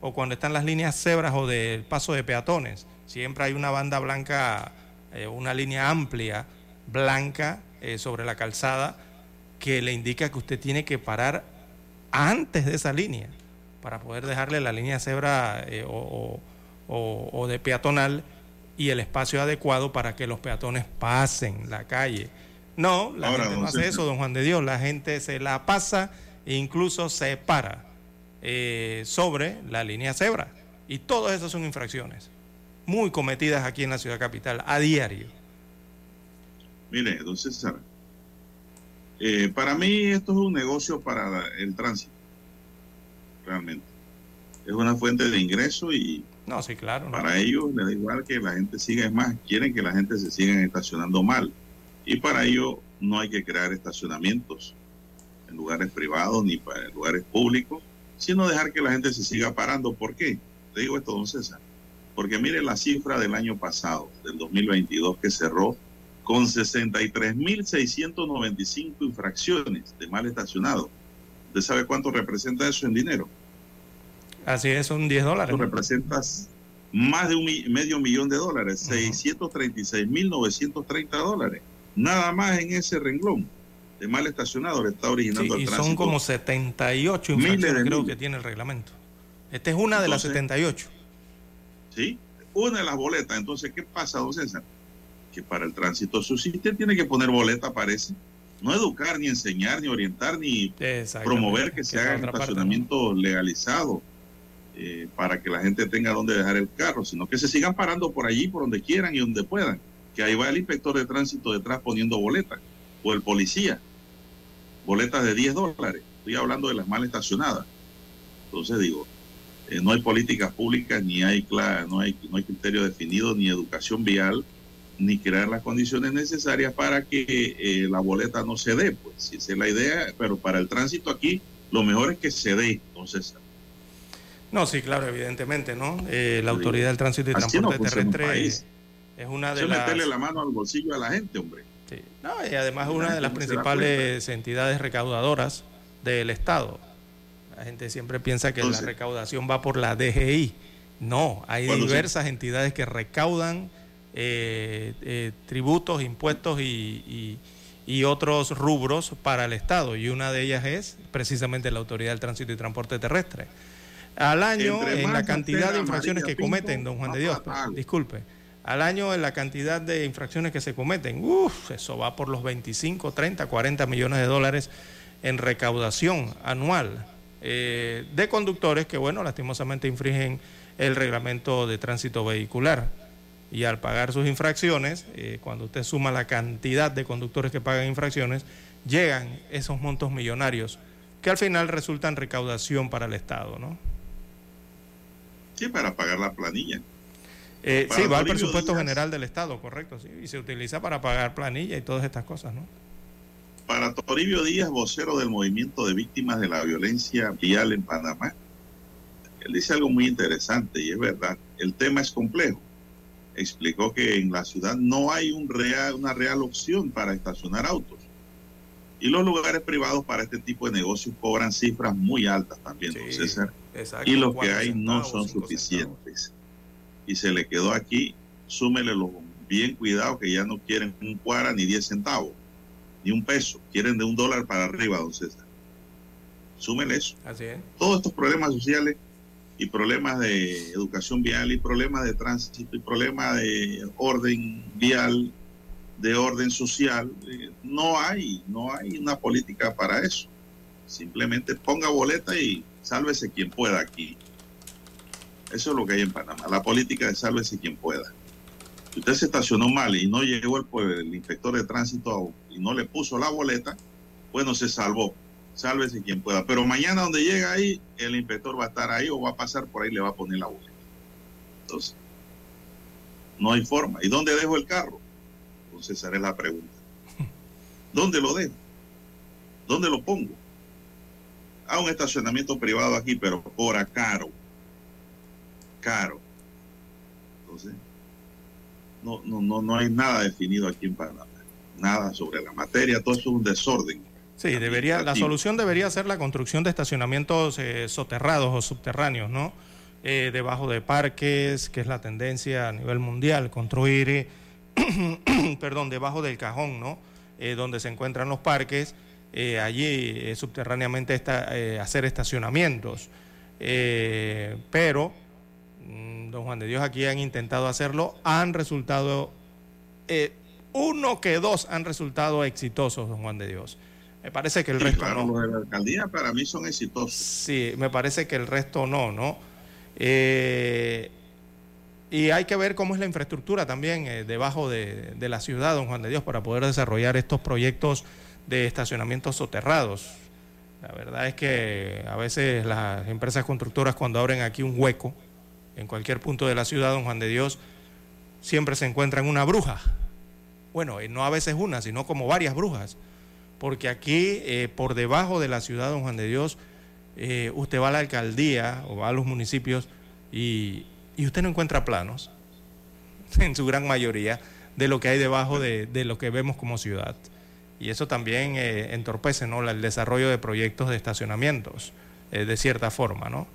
O cuando están las líneas cebras o del paso de peatones, siempre hay una banda blanca, eh, una línea amplia blanca eh, sobre la calzada que le indica que usted tiene que parar antes de esa línea para poder dejarle la línea cebra eh, o, de peatonal y el espacio adecuado para que los peatones pasen la calle. No, la gente no hace eso, don Juan de Dios. La gente se la pasa e incluso se para eh, sobre la línea cebra. Y todas esas son infracciones muy cometidas aquí en la ciudad capital a diario. Mire, don César, eh, para mí esto es un negocio para el tránsito, realmente. Es una fuente de ingreso y no, sí, claro, para ellos les da igual que la gente siga, es más, quieren que la gente se siga estacionando mal. Y para ello no hay que crear estacionamientos en lugares privados ni para lugares públicos, sino dejar que la gente se siga parando. ¿Por qué? Te digo esto, don César. Porque mire la cifra del año pasado, del 2022, que cerró con 63.695 infracciones de mal estacionado. ¿Usted sabe cuánto representa eso en dinero? Así es, son 10 dólares. Eso representa más de un medio millón de dólares, 636.930 dólares. Nada más en ese renglón de mal estacionado le está originando sí, y son como 78 infracciones creo que tiene el reglamento. Esta es una de las 78. Sí, una de las boletas. Entonces, ¿qué pasa, don César? Que para el tránsito subsiste tiene que poner boleta, parece. No educar, ni enseñar, ni orientar, ni promover que se hagan estacionamientos legalizados eh, para que la gente tenga donde dejar el carro, sino que se sigan parando por allí, por donde quieran y donde puedan. Que ahí va el inspector de tránsito detrás poniendo boletas, o el policía. Boletas de 10 dólares. Estoy hablando de las mal estacionadas. Entonces digo, eh, no hay políticas públicas, ni hay, no hay, no hay criterio definido, ni educación vial ni crear las condiciones necesarias para que eh, la boleta no se dé. Pues si esa es la idea, pero para el tránsito aquí lo mejor es que se dé, entonces. No, sí, claro, evidentemente, ¿no? Eh, la Autoridad del Tránsito y Transporte Terrestre es una de las... meterle la mano al bolsillo a la gente, hombre. Sí. No, y además es una de las principales entidades recaudadoras del Estado. La gente siempre piensa que la recaudación va por la DGI. No, hay diversas entidades que recaudan eh, eh, tributos, impuestos y, otros rubros para el Estado. Y una de ellas es precisamente la Autoridad del Tránsito y Transporte Terrestre. Al año, en la cantidad de infracciones que cometen, don Juan de Dios, disculpe, al año en la cantidad de infracciones que se cometen, uff, eso va por los 25, 30, 40 millones de dólares en recaudación anual eh, de conductores que, bueno, lastimosamente infringen el reglamento de tránsito vehicular y al pagar sus infracciones, eh, cuando usted suma la cantidad de conductores que pagan infracciones, llegan esos montos millonarios que al final resultan recaudación para el Estado, ¿no? Sí, para pagar la planilla. Eh, sí, va al presupuesto general del Estado, correcto, sí, y se utiliza para pagar planilla y todas estas cosas, ¿no? Para Toribio Díaz, vocero del movimiento de víctimas de la violencia vial en Panamá, él dice algo muy interesante y es verdad, el tema es complejo. Explicó que en la ciudad no hay un real, una real opción para estacionar autos. Y los lugares privados para este tipo de negocios cobran cifras muy altas también, César. y los que hay no son suficientes. Y se le quedó aquí, súmele los bien cuidado que ya no quieren un cuara ni diez centavos, ni un peso, quieren de un dólar para arriba, don César. Súmele eso. Así es. Todos estos problemas sociales y problemas de educación vial y problemas de tránsito y problemas de orden vial de orden social, eh, no hay, no hay una política para eso. Simplemente ponga boleta y sálvese quien pueda aquí. Eso es lo que hay en Panamá, la política de sálvese quien pueda. Si usted se estacionó mal y no llegó el, el inspector de tránsito y no le puso la boleta, bueno, se salvó. Sálvese quien pueda. Pero mañana donde llega ahí, el inspector va a estar ahí o va a pasar por ahí le va a poner la boleta. Entonces, no hay forma. ¿Y dónde dejo el carro? César, es la pregunta. ¿Dónde lo dejo? ¿Dónde lo pongo? A un estacionamiento privado aquí, pero por caro. Caro. Entonces, no, no, no, no hay nada definido aquí en Panamá. Nada sobre la materia, todo eso es un desorden. Sí, debería, la solución debería ser la construcción de estacionamientos eh, soterrados o subterráneos, ¿no? Eh, debajo de parques, que es la tendencia a nivel mundial, construir eh, perdón, debajo del cajón, ¿no? Donde se encuentran los parques, allí subterráneamente está, hacer estacionamientos. pero, mm, don Juan de Dios, aquí han intentado hacerlo, han resultado, uno que dos han resultado exitosos, don Juan de Dios. Me parece que el resto no. Los de la alcaldía para mí son exitosos. Sí, me parece que el resto no, ¿no? Eh, y hay que ver cómo es la infraestructura también eh, debajo de, la ciudad, don Juan de Dios, para poder desarrollar estos proyectos de estacionamientos soterrados. La verdad es que a veces las empresas constructoras cuando abren aquí un hueco en cualquier punto de la ciudad, don Juan de Dios, siempre se encuentran una bruja. Bueno, no a veces una, sino como varias brujas. Porque aquí, eh, por debajo de la ciudad, don Juan de Dios, eh, usted va a la alcaldía o va a los municipios y y usted no encuentra planos, en su gran mayoría, de lo que hay debajo de, lo que vemos como ciudad. Y eso también eh, entorpece ¿no? el desarrollo de proyectos de estacionamientos, eh, de cierta forma. ¿no?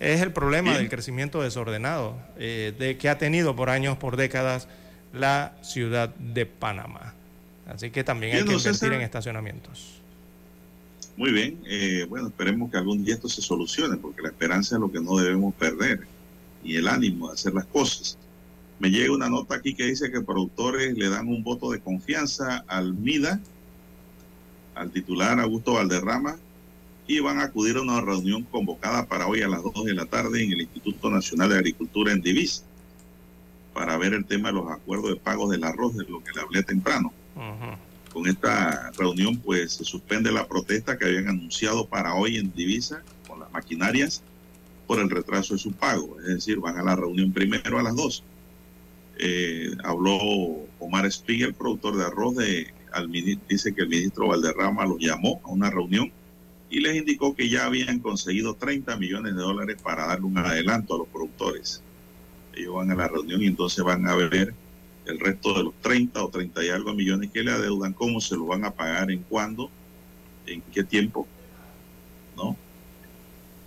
Es el problema del crecimiento desordenado eh, de, que ha tenido por años, por décadas, la ciudad de Panamá. Así que también hay que invertir en estacionamientos. Muy bien, bueno, esperemos que algún día esto se solucione, porque la esperanza es lo que no debemos perder y el ánimo de hacer las cosas. Me llega una nota aquí que dice que productores le dan un voto de confianza al MIDA, al titular Augusto Valderrama, y van a acudir a una reunión convocada para hoy a las 2 de la tarde en el Instituto Nacional de Agricultura en Divisa, para ver el tema de los acuerdos de pagos del arroz, de lo que le hablé temprano. Con esta reunión, pues se suspende la protesta que habían anunciado para hoy en Divisa con las maquinarias por el retraso de su pago. Es decir, van a la reunión primero a las dos. Eh, habló Omar Spiegel, productor de arroz, de, al, dice que el ministro Valderrama los llamó a una reunión y les indicó que ya habían conseguido 30 millones de dólares para darle un adelanto a los productores. Ellos van a la reunión y entonces van a ver el resto de los 30 o 30 y algo millones que le adeudan, cómo se lo van a pagar, en cuándo, en qué tiempo, ¿no?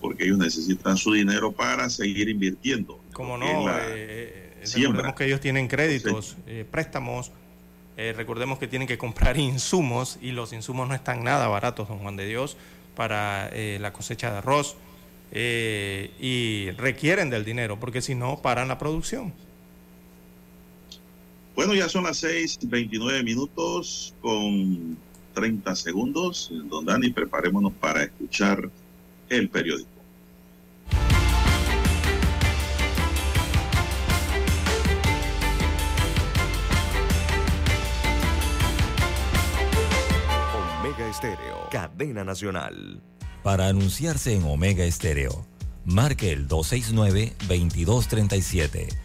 porque ellos necesitan su dinero para seguir invirtiendo. Como no, eh, eh, recordemos que ellos tienen créditos, eh, préstamos, recordemos que tienen que comprar insumos y los insumos no están nada baratos, don Juan de Dios, para la cosecha de arroz y requieren del dinero, porque si no, paran la producción. Bueno, ya son las 6:29 minutos con 30 segundos. Don Dani, preparémonos para escuchar el periódico. Omega Estéreo, cadena nacional. Para anunciarse en Omega Estéreo, marque el 269-2237.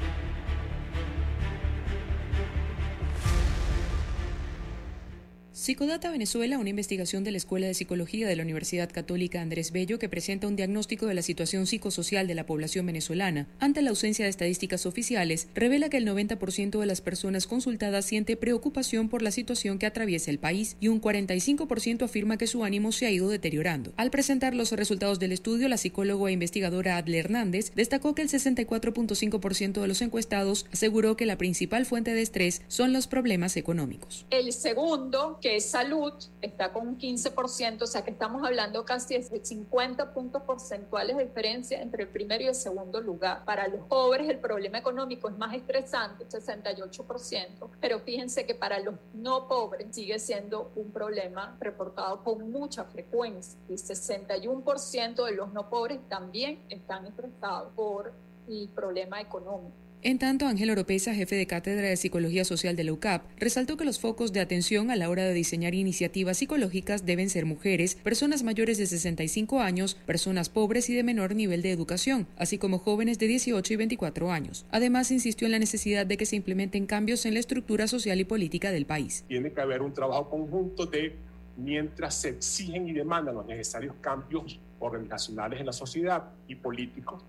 Psicodata Venezuela, una investigación de la Escuela de Psicología de la Universidad Católica Andrés Bello que presenta un diagnóstico de la situación psicosocial de la población venezolana. Ante la ausencia de estadísticas oficiales, revela que el 90% de las personas consultadas siente preocupación por la situación que atraviesa el país y un 45% afirma que su ánimo se ha ido deteriorando. Al presentar los resultados del estudio, la psicóloga e investigadora Adle Hernández destacó que el 64.5% de los encuestados aseguró que la principal fuente de estrés son los problemas económicos. El segundo, que salud, está con un 15%, o sea que estamos hablando casi de 50 puntos porcentuales de diferencia entre el primero y el segundo lugar. Para los pobres el problema económico es más estresante, 68%, pero fíjense que para los no pobres sigue siendo un problema reportado con mucha frecuencia. El 61% de los no pobres también están estresados por el problema económico. En tanto, Ángel Oropesa, jefe de cátedra de Psicología Social de la UCAP, resaltó que los focos de atención a la hora de diseñar iniciativas psicológicas deben ser mujeres, personas mayores de 65 años, personas pobres y de menor nivel de educación, así como jóvenes de 18 y 24 años. Además, insistió en la necesidad de que se implementen cambios en la estructura social y política del país. Tiene que haber un trabajo conjunto de mientras se exigen y demandan los necesarios cambios organizacionales en la sociedad y políticos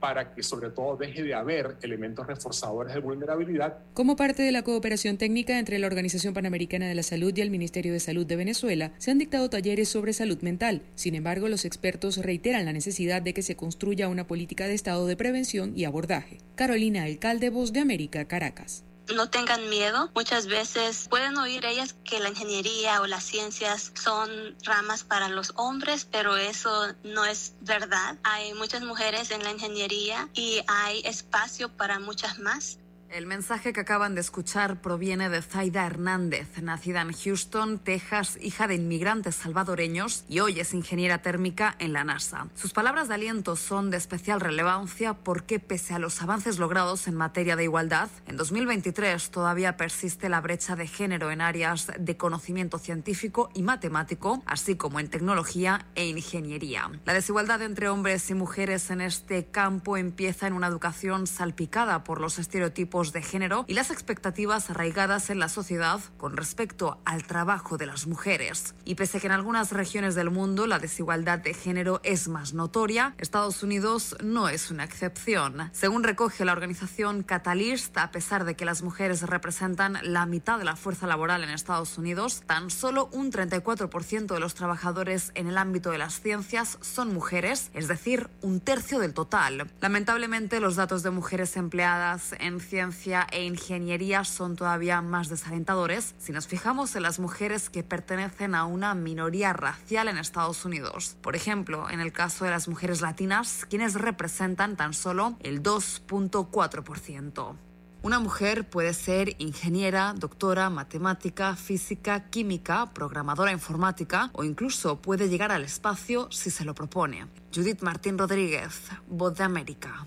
para que sobre todo deje de haber elementos reforzadores de vulnerabilidad. Como parte de la cooperación técnica entre la Organización Panamericana de la Salud y el Ministerio de Salud de Venezuela, se han dictado talleres sobre salud mental. Sin embargo, los expertos reiteran la necesidad de que se construya una política de estado de prevención y abordaje. Carolina Alcalde, Voz de América, Caracas no tengan miedo. Muchas veces pueden oír ellas que la ingeniería o las ciencias son ramas para los hombres, pero eso no es verdad. Hay muchas mujeres en la ingeniería y hay espacio para muchas más. El mensaje que acaban de escuchar proviene de Zaida Hernández, nacida en Houston, Texas, hija de inmigrantes salvadoreños y hoy es ingeniera térmica en la NASA. Sus palabras de aliento son de especial relevancia porque pese a los avances logrados en materia de igualdad, en 2023 todavía persiste la brecha de género en áreas de conocimiento científico y matemático, así como en tecnología e ingeniería. La desigualdad entre hombres y mujeres en este campo empieza en una educación salpicada por los estereotipos de género y las expectativas arraigadas en la sociedad con respecto al trabajo de las mujeres. Y pese a que en algunas regiones del mundo la desigualdad de género es más notoria, Estados Unidos no es una excepción. Según recoge la organización Catalyst, a pesar de que las mujeres representan la mitad de la fuerza laboral en Estados Unidos, tan solo un 34% de los trabajadores en el ámbito de las ciencias son mujeres, es decir, un tercio del total. Lamentablemente, los datos de mujeres empleadas en ciencias e ingeniería son todavía más desalentadores si nos fijamos en las mujeres que pertenecen a una minoría racial en Estados Unidos. Por ejemplo, en el caso de las mujeres latinas, quienes representan tan solo el 2.4%. Una mujer puede ser ingeniera, doctora, matemática, física, química, programadora informática o incluso puede llegar al espacio si se lo propone. Judith Martín Rodríguez, Voz de América.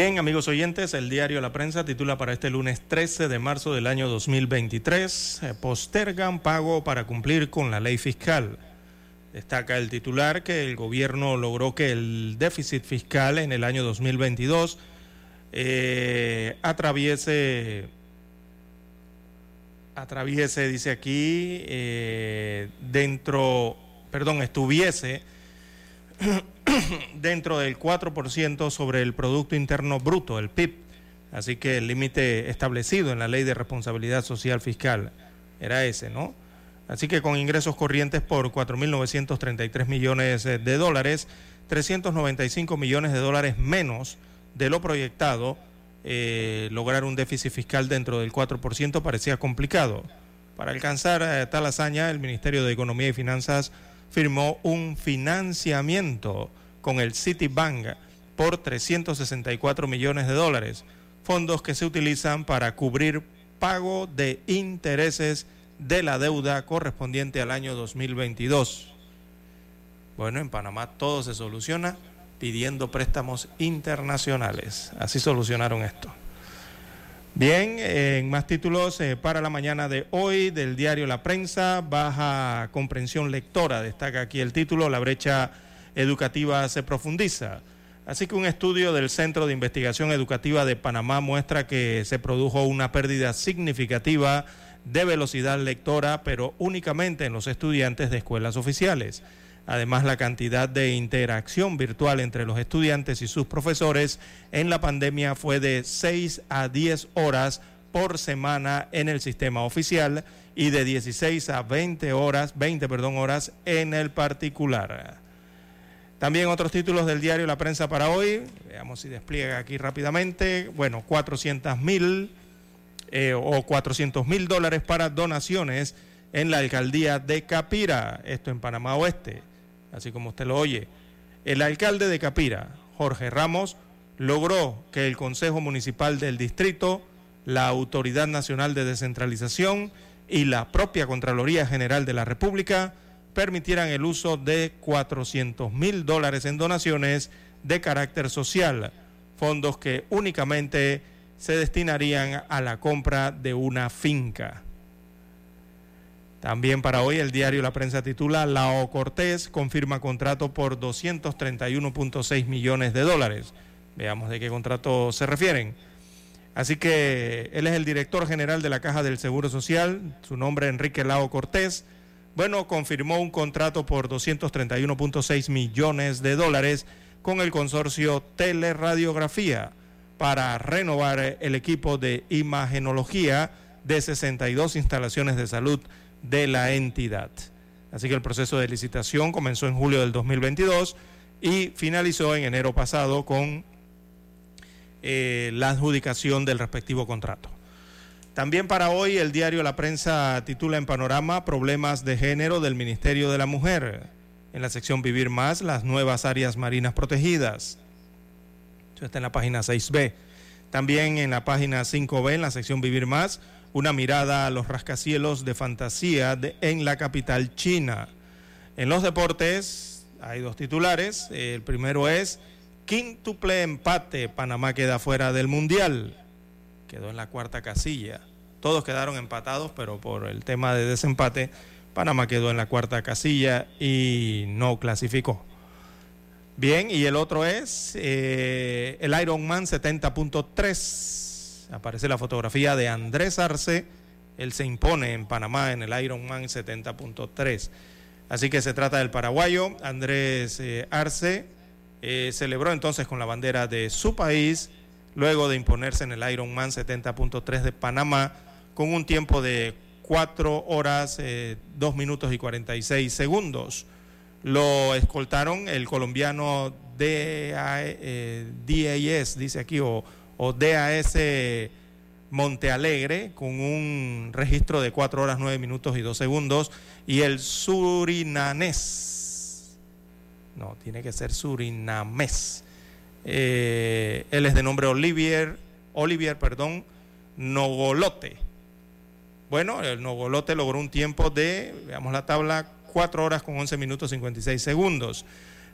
Bien, amigos oyentes, el diario La Prensa titula para este lunes 13 de marzo del año 2023, eh, postergan pago para cumplir con la ley fiscal. Destaca el titular que el gobierno logró que el déficit fiscal en el año 2022 eh, atraviese, atraviese, dice aquí, eh, dentro, perdón, estuviese dentro del 4% sobre el Producto Interno Bruto, el PIB. Así que el límite establecido en la Ley de Responsabilidad Social Fiscal era ese, ¿no? Así que con ingresos corrientes por 4.933 millones de dólares, 395 millones de dólares menos de lo proyectado, eh, lograr un déficit fiscal dentro del 4% parecía complicado. Para alcanzar eh, tal hazaña, el Ministerio de Economía y Finanzas firmó un financiamiento con el Citibank por 364 millones de dólares, fondos que se utilizan para cubrir pago de intereses de la deuda correspondiente al año 2022. Bueno, en Panamá todo se soluciona pidiendo préstamos internacionales. Así solucionaron esto. Bien, en más títulos eh, para la mañana de hoy del diario La Prensa, baja comprensión lectora, destaca aquí el título, la brecha educativa se profundiza. Así que un estudio del Centro de Investigación Educativa de Panamá muestra que se produjo una pérdida significativa de velocidad lectora, pero únicamente en los estudiantes de escuelas oficiales. Además, la cantidad de interacción virtual entre los estudiantes y sus profesores en la pandemia fue de 6 a 10 horas por semana en el sistema oficial y de 16 a 20 horas, 20, perdón, horas en el particular. También otros títulos del diario La Prensa para hoy, veamos si despliega aquí rápidamente, bueno, 400 mil eh, o 400 mil dólares para donaciones en la alcaldía de Capira, esto en Panamá Oeste así como usted lo oye. El alcalde de Capira, Jorge Ramos, logró que el Consejo Municipal del Distrito, la Autoridad Nacional de Descentralización y la propia Contraloría General de la República permitieran el uso de 400 mil dólares en donaciones de carácter social, fondos que únicamente se destinarían a la compra de una finca. También para hoy el diario La Prensa titula Lao Cortés confirma contrato por 231.6 millones de dólares. Veamos de qué contrato se refieren. Así que él es el director general de la Caja del Seguro Social, su nombre Enrique Lao Cortés. Bueno, confirmó un contrato por 231.6 millones de dólares con el consorcio Teleradiografía para renovar el equipo de imagenología de 62 instalaciones de salud de la entidad. Así que el proceso de licitación comenzó en julio del 2022 y finalizó en enero pasado con eh, la adjudicación del respectivo contrato. También para hoy el diario La Prensa titula en panorama Problemas de género del Ministerio de la Mujer. En la sección Vivir Más, las nuevas áreas marinas protegidas. Esto está en la página 6B. También en la página 5B, en la sección Vivir Más, una mirada a los rascacielos de fantasía en la capital china. En los deportes hay dos titulares. El primero es quíntuple empate. Panamá queda fuera del Mundial. Quedó en la cuarta casilla. Todos quedaron empatados, pero por el tema de desempate, Panamá quedó en la cuarta casilla y no clasificó. Bien, y el otro es eh, el Ironman 70.3 aparece la fotografía de Andrés Arce. Él se impone en Panamá en el Ironman 70.3. Así que se trata del paraguayo Andrés eh, Arce. Eh, celebró entonces con la bandera de su país luego de imponerse en el Ironman 70.3 de Panamá con un tiempo de 4 horas, 2 eh, minutos y 46 segundos. Lo escoltaron el colombiano DAS, dice aquí, o o DAS Montealegre con un registro de 4 horas 9 minutos y 2 segundos y el surinanés, no, tiene que ser surinamés. Eh, él es de nombre Olivier, Olivier, perdón, Nogolote. Bueno, el Nogolote logró un tiempo de, veamos la tabla, 4 horas con 11 minutos 56 segundos.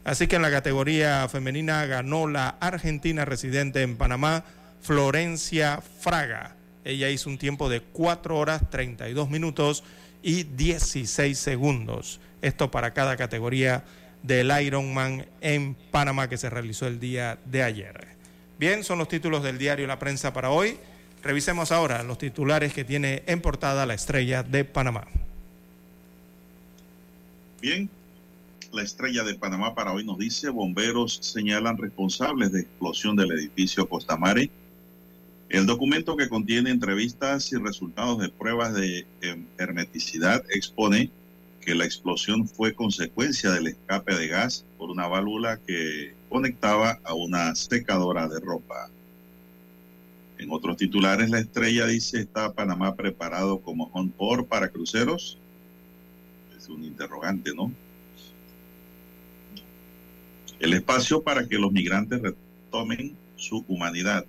Así que en la categoría femenina ganó la argentina residente en Panamá, Florencia Fraga. Ella hizo un tiempo de 4 horas 32 minutos y 16 segundos. Esto para cada categoría del Ironman en Panamá que se realizó el día de ayer. Bien, son los títulos del diario La Prensa para hoy. Revisemos ahora los titulares que tiene en portada la estrella de Panamá. Bien, la estrella de Panamá para hoy nos dice, bomberos señalan responsables de explosión del edificio Costamare. El documento que contiene entrevistas y resultados de pruebas de hermeticidad expone que la explosión fue consecuencia del escape de gas por una válvula que conectaba a una secadora de ropa. En otros titulares, la estrella dice, ¿está Panamá preparado como port para cruceros? Es un interrogante, ¿no? El espacio para que los migrantes retomen su humanidad.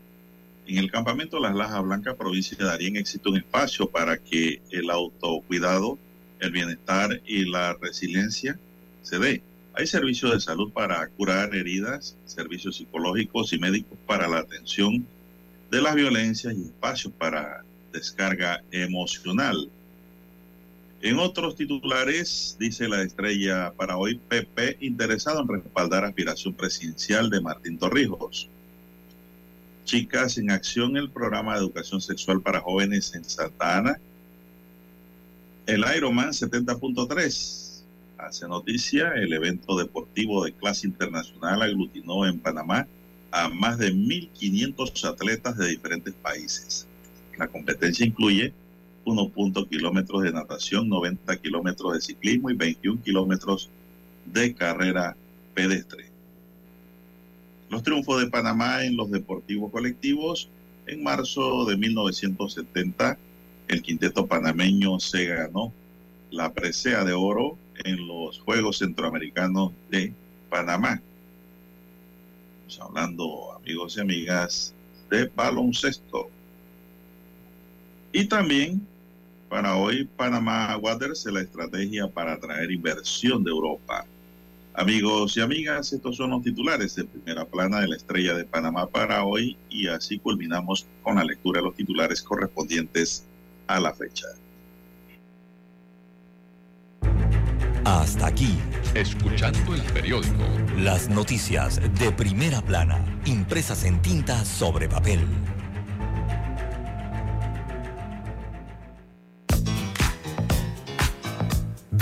En el campamento Las Lajas Blancas, provincia de Darien, existe un espacio para que el autocuidado, el bienestar y la resiliencia se dé. Hay servicios de salud para curar heridas, servicios psicológicos y médicos para la atención de las violencias y espacios para descarga emocional. En otros titulares, dice la estrella para hoy, PP interesado en respaldar aspiración presidencial de Martín Torrijos. Chicas en acción, el programa de educación sexual para jóvenes en Santa Ana. El Ironman 70.3 hace noticia, el evento deportivo de clase internacional aglutinó en Panamá a más de 1.500 atletas de diferentes países. La competencia incluye 1. kilómetros de natación, 90 kilómetros de ciclismo y 21 kilómetros de carrera pedestre. Los triunfos de Panamá en los deportivos colectivos. En marzo de 1970, el quinteto panameño se ganó la presea de oro en los Juegos Centroamericanos de Panamá. Estamos hablando, amigos y amigas, de baloncesto. Y también para hoy, Panamá Waters es la estrategia para atraer inversión de Europa. Amigos y amigas, estos son los titulares de primera plana de la estrella de Panamá para hoy y así culminamos con la lectura de los titulares correspondientes a la fecha. Hasta aquí, escuchando el periódico. Las noticias de primera plana, impresas en tinta sobre papel.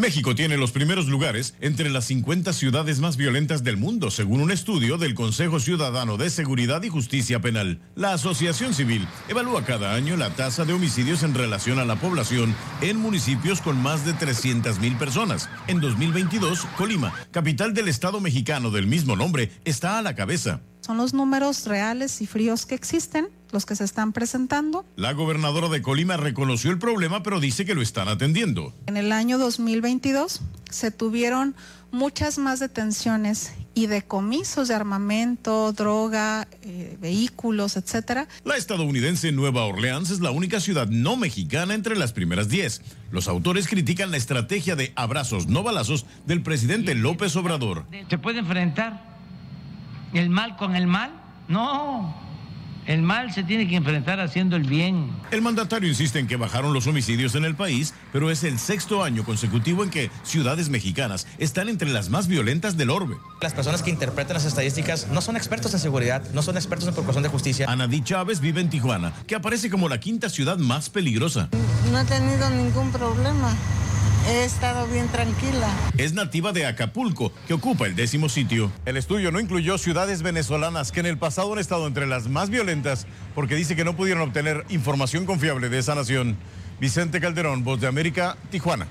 México tiene los primeros lugares entre las 50 ciudades más violentas del mundo, según un estudio del Consejo Ciudadano de Seguridad y Justicia Penal. La Asociación Civil evalúa cada año la tasa de homicidios en relación a la población en municipios con más de 300 mil personas. En 2022, Colima, capital del Estado mexicano del mismo nombre, está a la cabeza. Son los números reales y fríos que existen, los que se están presentando. La gobernadora de Colima reconoció el problema, pero dice que lo están atendiendo. En el año 2022 se tuvieron muchas más detenciones y decomisos de armamento, droga, eh, vehículos, etcétera. La estadounidense Nueva Orleans es la única ciudad no mexicana entre las primeras 10. Los autores critican la estrategia de abrazos no balazos del presidente López Obrador. Se puede enfrentar el mal con el mal. No, El mal se tiene que enfrentar haciendo el bien. El mandatario insiste en que bajaron los homicidios en el país, pero es el sexto año consecutivo en que ciudades mexicanas están entre las más violentas del orbe. Las personas que interpretan las estadísticas no son expertos en seguridad, no son expertos en procuración de justicia. Anadí Chávez vive en Tijuana, que aparece como la quinta ciudad más peligrosa. No he tenido ningún problema. He estado bien tranquila. Es nativa de Acapulco, que ocupa el décimo sitio. El estudio no incluyó ciudades venezolanas que en el pasado han estado entre las más violentas porque dice que no pudieron obtener información confiable de esa nación. Vicente Calderón, Voz de América, Tijuana.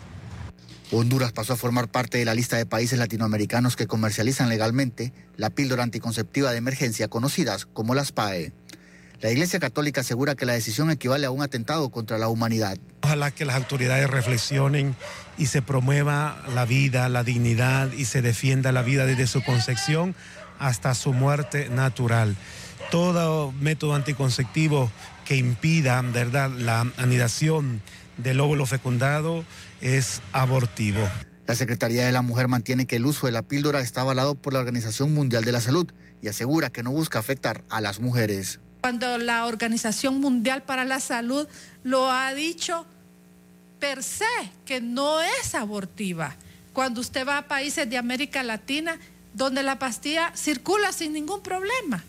Honduras pasó a formar parte de la lista de países latinoamericanos que comercializan legalmente la píldora anticonceptiva de emergencia conocidas como las PAE. La Iglesia Católica asegura que la decisión equivale a un atentado contra la humanidad. Ojalá que las autoridades reflexionen y se promueva la vida, la dignidad y se defienda la vida desde su concepción hasta su muerte natural. Todo método anticonceptivo que impida, ¿verdad?, la anidación del óvulo fecundado es abortivo. La Secretaría de la Mujer mantiene que el uso de la píldora está avalado por la Organización Mundial de la Salud y asegura que no busca afectar a las mujeres cuando la Organización Mundial para la Salud lo ha dicho per se, que no es abortiva. Cuando usted va a países de América Latina, donde la pastilla circula sin ningún problema.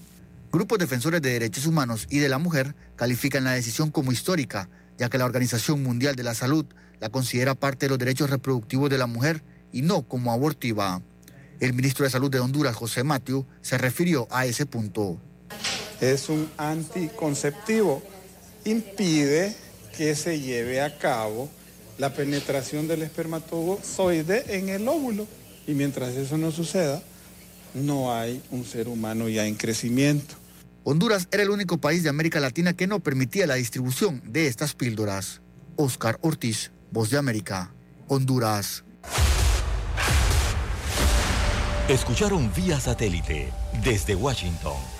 Grupos defensores de derechos humanos y de la mujer califican la decisión como histórica, ya que la Organización Mundial de la Salud la considera parte de los derechos reproductivos de la mujer y no como abortiva. El ministro de Salud de Honduras, José Matthew, se refirió a ese punto es un anticonceptivo. Impide que se lleve a cabo la penetración del espermatozoide en el óvulo. Y mientras eso no suceda, no hay un ser humano ya en crecimiento. Honduras era el único país de América Latina que no permitía la distribución de estas píldoras. Oscar Ortiz, Voz de América, Honduras. Escucharon vía satélite desde Washington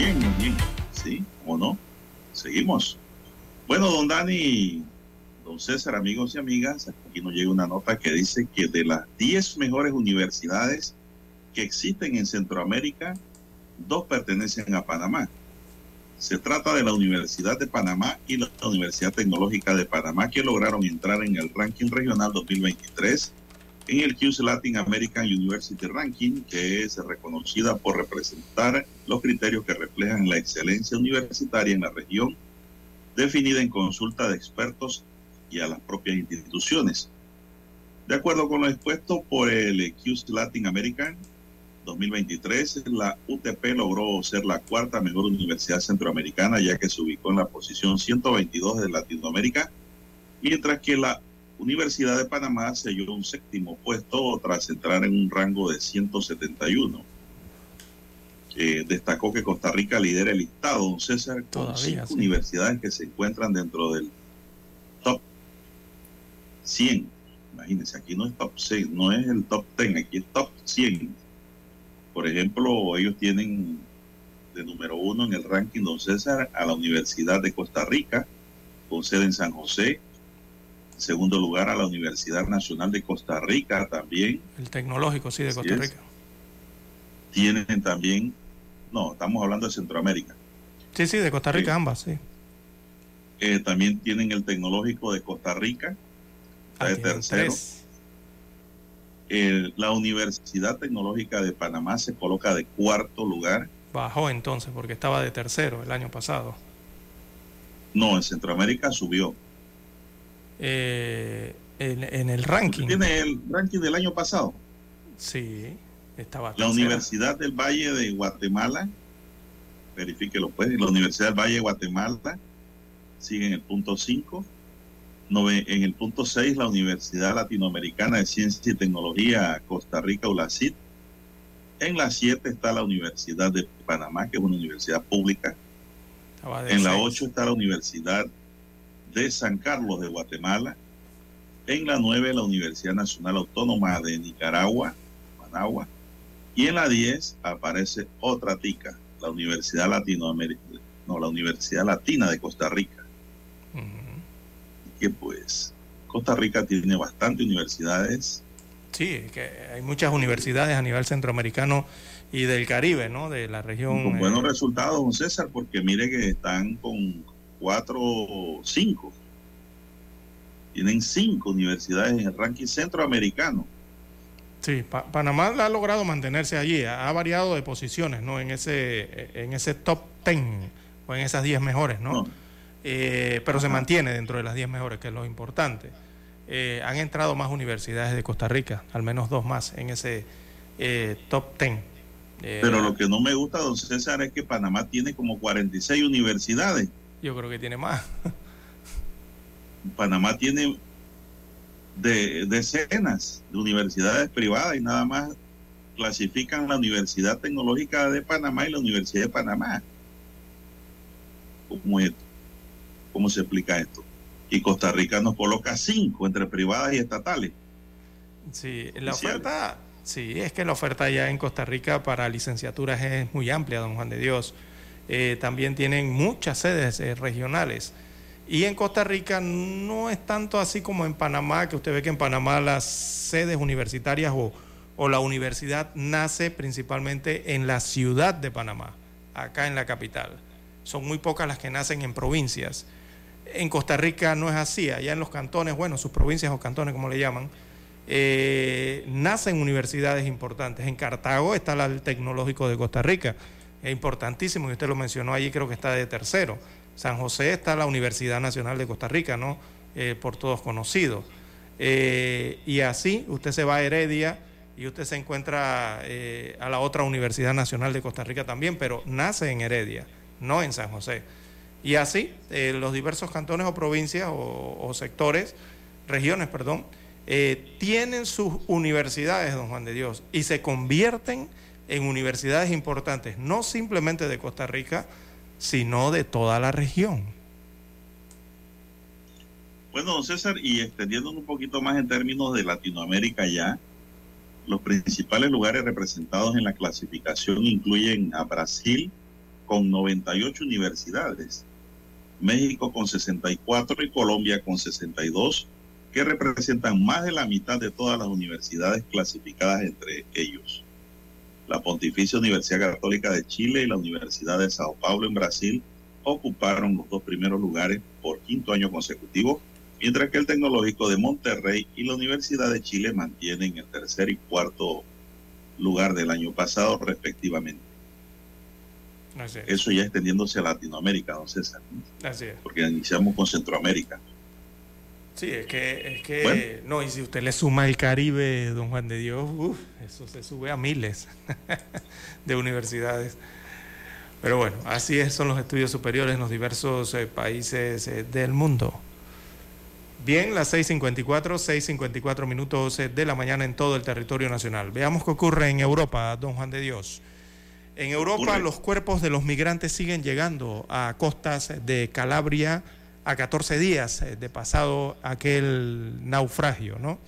Bien, bien. Sí, o no. Seguimos. Bueno, don Dani, don César, amigos y amigas, aquí nos llega una nota que dice que de las 10 mejores universidades que existen en Centroamérica, dos pertenecen a Panamá. Se trata de la Universidad de Panamá y la Universidad Tecnológica de Panamá, que lograron entrar en el ranking regional 2023 en el QS Latin American University Ranking, que es reconocida por representar los criterios que reflejan la excelencia universitaria en la región, definida en consulta de expertos y a las propias instituciones. De acuerdo con lo expuesto por el QS Latin American 2023, la UTP logró ser la cuarta mejor universidad centroamericana, ya que se ubicó en la posición 122 de Latinoamérica, mientras que la Universidad de Panamá selló un séptimo puesto tras entrar en un rango de 171. destacó que Costa Rica lidera el listado, don César, con cinco universidades que se encuentran dentro del top 100. Imagínense, aquí no es top 6, no es el top 10, aquí es top 100. Por ejemplo, ellos tienen de número uno en el ranking, don César, a la Universidad de Costa Rica, con sede en San José, segundo lugar a la Universidad Nacional de Costa Rica también. El tecnológico, sí, de Costa Rica. Tienen también, no, estamos hablando de Centroamérica. Sí, sí, de Costa Rica ambas, sí. Eh, también tienen el tecnológico de Costa Rica, ah, de tercero. la Universidad Tecnológica de Panamá se coloca de cuarto lugar. Bajó entonces porque estaba de tercero el año pasado. No, en Centroamérica subió. Eh, en, el ranking. ¿Tiene el ranking del año pasado? Sí, estaba. La Universidad del Valle de Guatemala, verifíquelo pues, la Universidad del Valle de Guatemala sigue en el punto 5 en el punto 6, la Universidad Latinoamericana de Ciencia y Tecnología Costa Rica, ULACIT. En la 7 está la Universidad de Panamá, que es una universidad pública. En la 8 está la Universidad de San Carlos de Guatemala. En la 9, la Universidad Nacional Autónoma de Nicaragua, Managua. Y en la 10 aparece otra tica, la Universidad Latinoamericana, no, la Universidad Latina de Costa Rica que pues Costa Rica tiene bastantes universidades. Sí, que hay muchas universidades a nivel centroamericano y del Caribe, ¿no? De la región. Con buenos eh, resultados, don César, porque mire que están con cuatro, cinco. Tienen cinco universidades en el ranking centroamericano. Sí, Panamá ha logrado mantenerse allí, ha, variado de posiciones, ¿no? En ese, en ese top ten o en esas diez mejores, ¿no? Eh, pero se mantiene dentro de las 10 mejores, que es lo importante. Eh, han entrado más universidades de Costa Rica, al menos dos más en ese eh, top 10. pero lo que no me gusta, don César, es que Panamá tiene como 46 universidades. Yo creo que tiene más. Panamá tiene de, decenas de universidades privadas y nada más clasifican la Universidad Tecnológica de Panamá y la Universidad de Panamá. ¿Cómo es ¿Cómo se explica esto? Y Costa Rica nos coloca cinco entre privadas y estatales. Sí, la oferta, sí, es que la oferta ya en Costa Rica para licenciaturas es muy amplia, don Juan de Dios. Eh, también tienen muchas sedes eh, regionales. Y en Costa Rica no es tanto así como en Panamá, que usted ve que en Panamá las sedes universitarias o, o la universidad nace principalmente en la ciudad de Panamá, acá en la capital. Son muy pocas las que nacen en provincias. En Costa Rica no es así, allá en los cantones, bueno, sus provincias o cantones como le llaman, eh, nacen universidades importantes. En Cartago está el Tecnológico de Costa Rica, es importantísimo, y usted lo mencionó allí, creo que está de tercero. San José está la Universidad Nacional de Costa Rica, ¿no? Eh, por todos conocidos. Eh, y así usted se va a Heredia y usted se encuentra a la otra Universidad Nacional de Costa Rica también, pero nace en Heredia, no en San José. Y así, eh, los diversos cantones o provincias o, sectores, regiones, perdón, eh, tienen sus universidades, don Juan de Dios, y se convierten en universidades importantes, no simplemente de Costa Rica, sino de toda la región. Bueno, don César, y extendiéndonos un poquito más en términos de Latinoamérica ya, los principales lugares representados en la clasificación incluyen a Brasil con 98 universidades, México con 64 y Colombia con 62, que representan más de la mitad de todas las universidades clasificadas entre ellos. La Pontificia Universidad Católica de Chile y la Universidad de Sao Paulo en Brasil ocuparon los dos primeros lugares por quinto año consecutivo, mientras que el Tecnológico de Monterrey y la Universidad de Chile mantienen el tercer y cuarto lugar del año pasado respectivamente. Eso ya extendiéndose a Latinoamérica, don César. Así es. Porque iniciamos con Centroamérica. Sí, es que, es que no, y si usted le suma el Caribe, don Juan de Dios, eso se sube a miles de universidades. Pero bueno, así es, son los estudios superiores en los diversos eh, países eh, del mundo. Bien, las 6.54, 6.54 minutos eh, de la mañana en todo el territorio nacional. Veamos qué ocurre en Europa, don Juan de Dios. En Europa los cuerpos de los migrantes siguen llegando a costas de Calabria a 14 días eh, de pasado aquel naufragio, ¿no?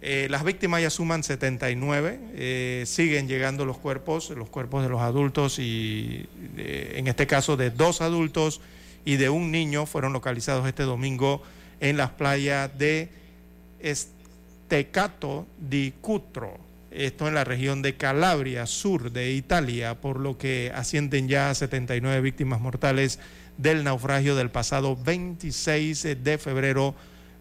Eh, las víctimas ya suman 79, eh, siguen llegando los cuerpos, los cuerpos de los adultos y en este caso de dos adultos y de un niño fueron localizados este domingo en las playas de Estecato di Cutro, esto en la región de Calabria, sur de Italia, por lo que ascienden ya a 79 víctimas mortales del naufragio del pasado 26 de febrero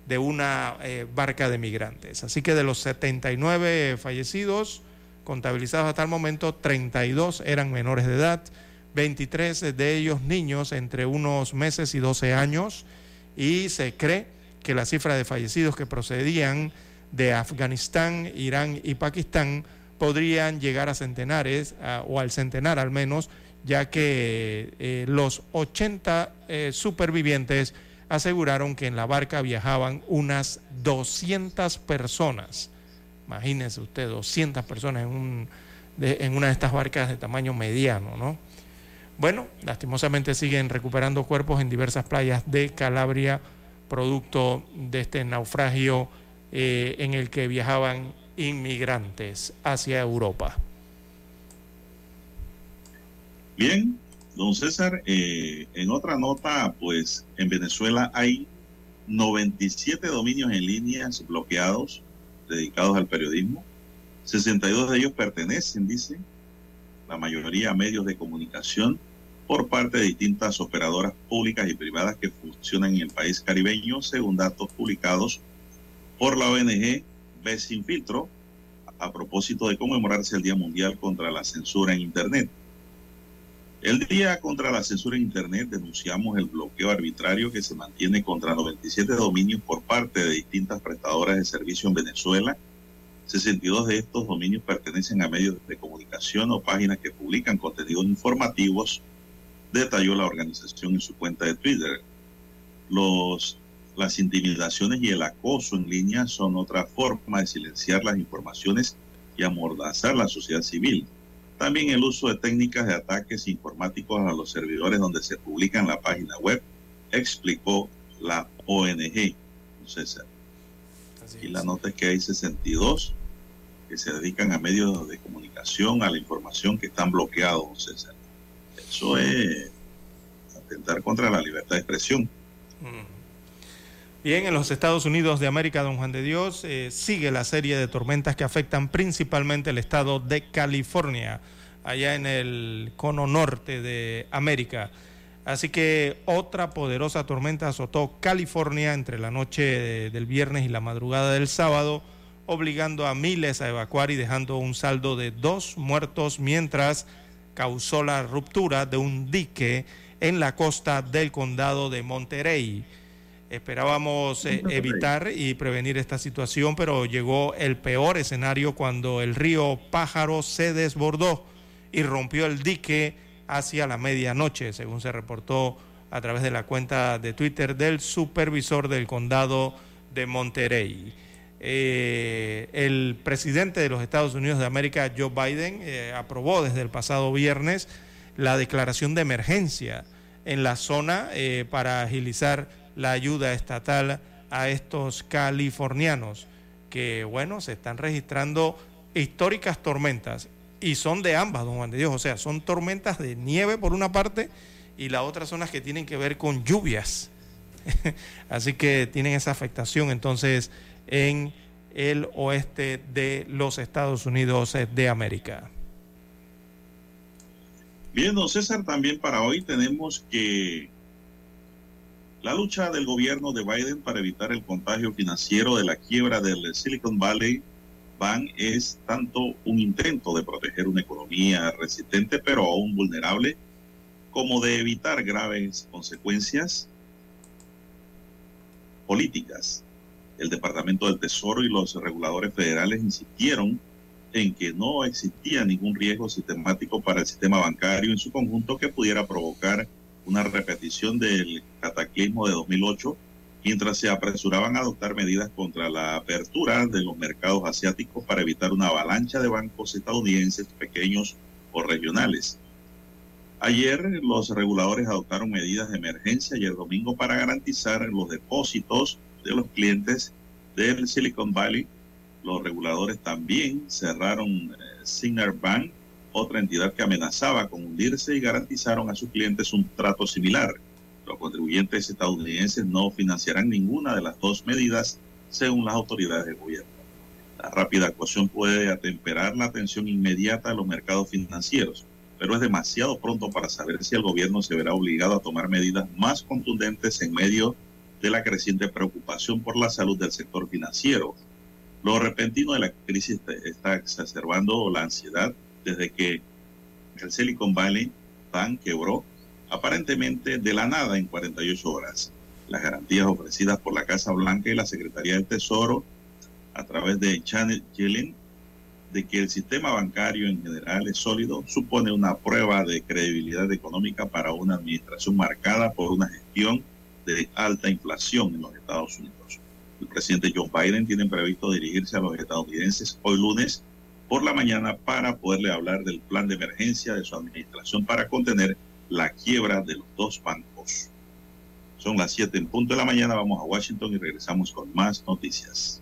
de una eh, barca de migrantes. Así que de los 79 fallecidos contabilizados hasta el momento, 32 eran menores de edad, 23 de ellos niños entre unos meses y 12 años, y se cree que la cifra de fallecidos que procedían de Afganistán, Irán y Pakistán podrían llegar a centenares, o al centenar al menos, ya que eh, los 80 eh, supervivientes aseguraron que en la barca viajaban unas 200 personas. Imagínense usted, 200 personas en, en una de estas barcas de tamaño mediano, ¿no? Bueno, lastimosamente siguen recuperando cuerpos en diversas playas de Calabria, producto de este naufragio eh, en el que viajaban inmigrantes hacia Europa. Bien, don César, eh, en otra nota, pues en Venezuela hay 97 dominios en línea bloqueados dedicados al periodismo. 62 de ellos pertenecen, dice, la mayoría a medios de comunicación por parte de distintas operadoras públicas y privadas que funcionan en el país caribeño, según datos publicados por la ONG Ve Sin Filtro, a propósito de conmemorarse el Día Mundial contra la Censura en Internet. El Día contra la Censura en Internet denunciamos el bloqueo arbitrario que se mantiene contra 97 dominios por parte de distintas prestadoras de servicio en Venezuela. 62 de estos dominios pertenecen a medios de comunicación o páginas que publican contenidos informativos, detalló la organización en su cuenta de Twitter. Las intimidaciones y el acoso en línea son otra forma de silenciar las informaciones y amordazar la sociedad civil también el uso de técnicas de ataques informáticos a los servidores donde se publica en la página web, explicó la ONG. César. y la nota es que hay 62 que se dedican a medios de comunicación, a la información que están bloqueados, César. Eso es atentar contra la libertad de expresión. Bien, en los Estados Unidos de América, don Juan de Dios, eh, sigue la serie de tormentas que afectan principalmente el estado de California allá en el cono norte de América. Así que otra poderosa tormenta azotó California entre la noche del viernes y la madrugada del sábado, obligando a miles a evacuar y dejando un saldo de dos muertos mientras causó la ruptura de un dique en la costa del condado de Monterey. Esperábamos eh, evitar y prevenir esta situación, pero llegó el peor escenario cuando el río Pájaro se desbordó y rompió el dique hacia la medianoche, según se reportó a través de la cuenta de Twitter del supervisor del condado de Monterey. Eh, el presidente de los Estados Unidos de América, Joe Biden, eh, aprobó desde el pasado viernes la declaración de emergencia en la zona eh, para agilizar la ayuda estatal a estos californianos que, bueno, se están registrando históricas tormentas y son de ambas, don Juan de Dios. O sea, son tormentas de nieve por una parte y la otra son las que tienen que ver con lluvias. Así que tienen esa afectación entonces en el oeste de los Estados Unidos de América. Bien, don César, también para hoy tenemos que la lucha del gobierno de Biden para evitar el contagio financiero de la quiebra del Silicon Valley es tanto un intento de proteger una economía resistente pero aún vulnerable como de evitar graves consecuencias políticas. El Departamento del Tesoro y los reguladores federales insistieron en que no existía ningún riesgo sistemático para el sistema bancario en su conjunto que pudiera provocar una repetición del cataclismo de 2008 mientras se apresuraban a adoptar medidas contra la apertura de los mercados asiáticos para evitar una avalancha de bancos estadounidenses pequeños o regionales. Ayer los reguladores adoptaron medidas de emergencia y el domingo para garantizar los depósitos de los clientes del Silicon Valley. Los reguladores también cerraron eh, Bank, otra entidad que amenazaba con hundirse y garantizaron a sus clientes un trato similar. Los contribuyentes estadounidenses no financiarán ninguna de las dos medidas, según las autoridades del gobierno. La rápida actuación puede atemperar la atención inmediata de los mercados financieros, pero es demasiado pronto para saber si el gobierno se verá obligado a tomar medidas más contundentes en medio de la creciente preocupación por la salud del sector financiero. Lo repentino de la crisis está exacerbando la ansiedad desde que el Silicon Valley Bank quebró aparentemente de la nada en 48 horas. Las garantías ofrecidas por la Casa Blanca y la Secretaría del Tesoro a través de Janet Yellen de que el sistema bancario en general es sólido supone una prueba de credibilidad económica para una administración marcada por una gestión de alta inflación en los Estados Unidos. El presidente Joe Biden tiene previsto dirigirse a los estadounidenses hoy lunes por la mañana para poderle hablar del plan de emergencia de su administración para contener la quiebra de los dos bancos. Son las 7 en punto de la mañana, vamos a Washington y regresamos con más noticias.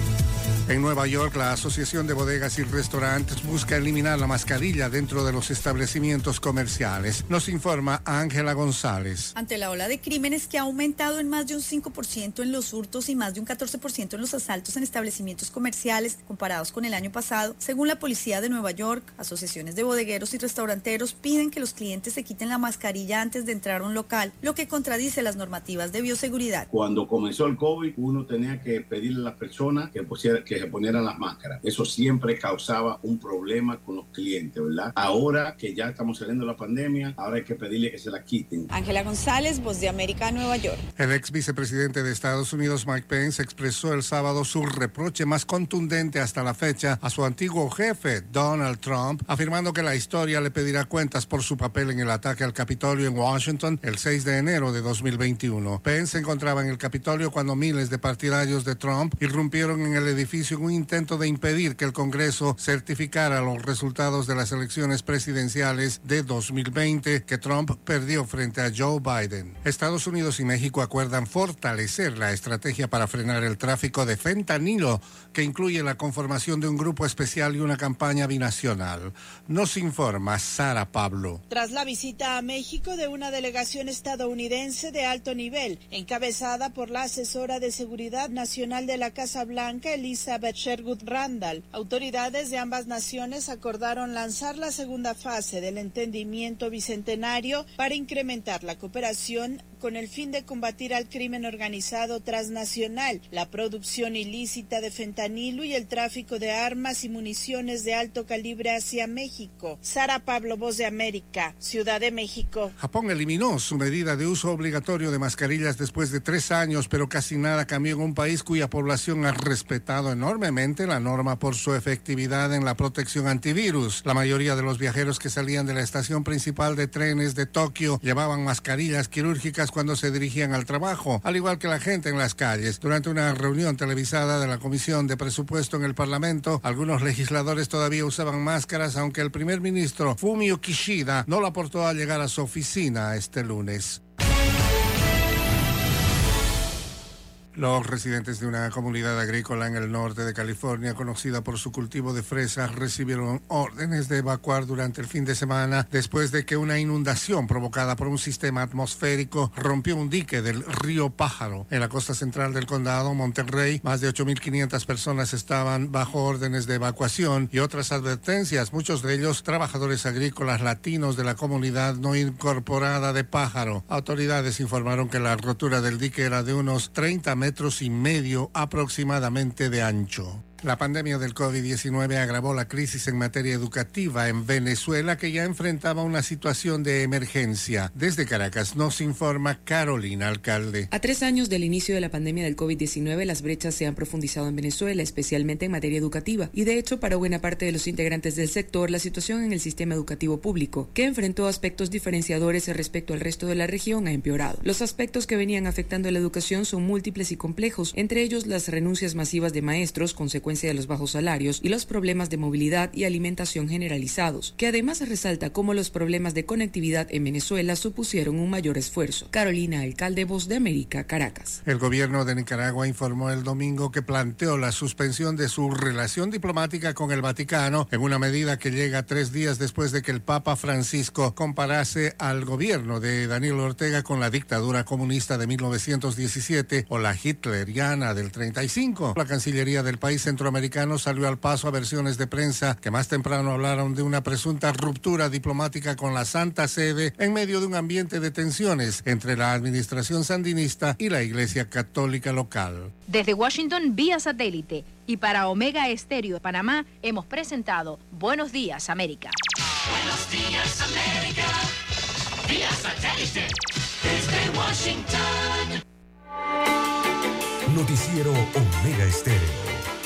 En Nueva York, la Asociación de Bodegas y Restaurantes busca eliminar la mascarilla dentro de los establecimientos comerciales. Nos informa Ángela González. Ante la ola de crímenes que ha aumentado en más de un 5% en los hurtos y más de un 14% en los asaltos en establecimientos comerciales comparados con el año pasado, según la Policía de Nueva York, asociaciones de bodegueros y restauranteros piden que los clientes se quiten la mascarilla antes de entrar a un local, lo que contradice las normativas de bioseguridad. Cuando comenzó el COVID, uno tenía que pedirle a las personas que pusiera, que se ponieran las máscaras. Eso siempre causaba un problema con los clientes, ¿verdad? Ahora que ya estamos saliendo de la pandemia, ahora hay que pedirle que se la quiten. Ángela González, Voz de América, Nueva York. El ex vicepresidente de Estados Unidos, Mike Pence, expresó el sábado su reproche más contundente hasta la fecha a su antiguo jefe, Donald Trump, afirmando que la historia le pedirá cuentas por su papel en el ataque al Capitolio en Washington el 6 de enero de 2021. Pence se encontraba en el Capitolio cuando miles de partidarios de Trump irrumpieron en el edificio en un intento de impedir que el Congreso certificara los resultados de las elecciones presidenciales de 2020 que Trump perdió frente a Joe Biden. Estados Unidos y México acuerdan fortalecer la estrategia para frenar el tráfico de fentanilo, que incluye la conformación de un grupo especial y una campaña binacional. Nos informa Sara Pablo. Tras la visita a México de una delegación estadounidense de alto nivel, encabezada por la asesora de Seguridad Nacional de la Casa Blanca, Elisa Sherwood Randall. Autoridades de ambas naciones acordaron lanzar la segunda fase del entendimiento bicentenario para incrementar la cooperación con el fin de combatir al crimen organizado transnacional, la producción ilícita de fentanilo y el tráfico de armas y municiones de alto calibre hacia México. Sara Pablo, Voz de América, Ciudad de México. Japón eliminó su medida de uso obligatorio de mascarillas después de tres años, pero casi nada cambió en un país cuya población ha respetado enormemente la norma por su efectividad en la protección antivirus. La mayoría de los viajeros que salían de la estación principal de trenes de Tokio llevaban mascarillas quirúrgicas cuando se dirigían al trabajo, al igual que la gente en las calles. Durante una reunión televisada de la Comisión de Presupuesto en el Parlamento, algunos legisladores todavía usaban máscaras, aunque el primer ministro Fumio Kishida no lo aportó al llegar a su oficina este lunes. Los residentes de una comunidad agrícola en el norte de California, conocida por su cultivo de fresas, recibieron órdenes de evacuar durante el fin de semana después de que una inundación provocada por un sistema atmosférico rompió un dique del río Pájaro. En la costa central del condado, Monterrey, más de 8.500 personas estaban bajo órdenes de evacuación y otras advertencias, muchos de ellos trabajadores agrícolas latinos de la comunidad no incorporada de Pájaro. Autoridades informaron que la rotura del dique era de unos 30 metros y medio aproximadamente de ancho. La pandemia del COVID-19 agravó la crisis en materia educativa en Venezuela, que ya enfrentaba una situación de emergencia. Desde Caracas nos informa Carolina Alcalde. A tres años del inicio de la pandemia del COVID-19, las brechas se han profundizado en Venezuela, especialmente en materia educativa. Y de hecho, para buena parte de los integrantes del sector, la situación en el sistema educativo público, que enfrentó aspectos diferenciadores respecto al resto de la región, ha empeorado. Los aspectos que venían afectando a la educación son múltiples y complejos, entre ellos las renuncias masivas de maestros, consecuencia de los bajos salarios y los problemas de movilidad y alimentación generalizados, que además resalta cómo los problemas de conectividad en Venezuela supusieron un mayor esfuerzo. Carolina, alcalde Voz de América, Caracas. El gobierno de Nicaragua informó el domingo que planteó la suspensión de su relación diplomática con el Vaticano en una medida que llega tres días después de que el Papa Francisco comparase al gobierno de Daniel Ortega con la dictadura comunista de 1917 o la hitleriana del 35. La Cancillería del país centro centroamericano salió al paso a versiones de prensa que más temprano hablaron de una presunta ruptura diplomática con la Santa Sede en medio de un ambiente de tensiones entre la administración sandinista y la Iglesia Católica local. Desde Washington, vía satélite. Y para Omega Estéreo de Panamá, hemos presentado Buenos Días, América. Buenos días, América. Vía satélite. Desde Washington. Noticiero Omega Estéreo.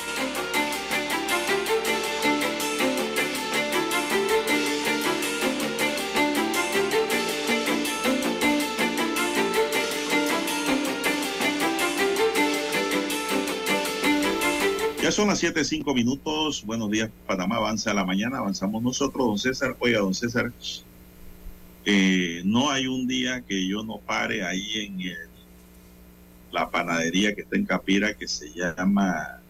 Ya son las 7, 5 minutos. Buenos días, Panamá. Avanza la mañana. Avanzamos nosotros, don César. Oiga, don César, eh, no hay un día que yo no pare ahí en el- la panadería que está en Capira que se llama.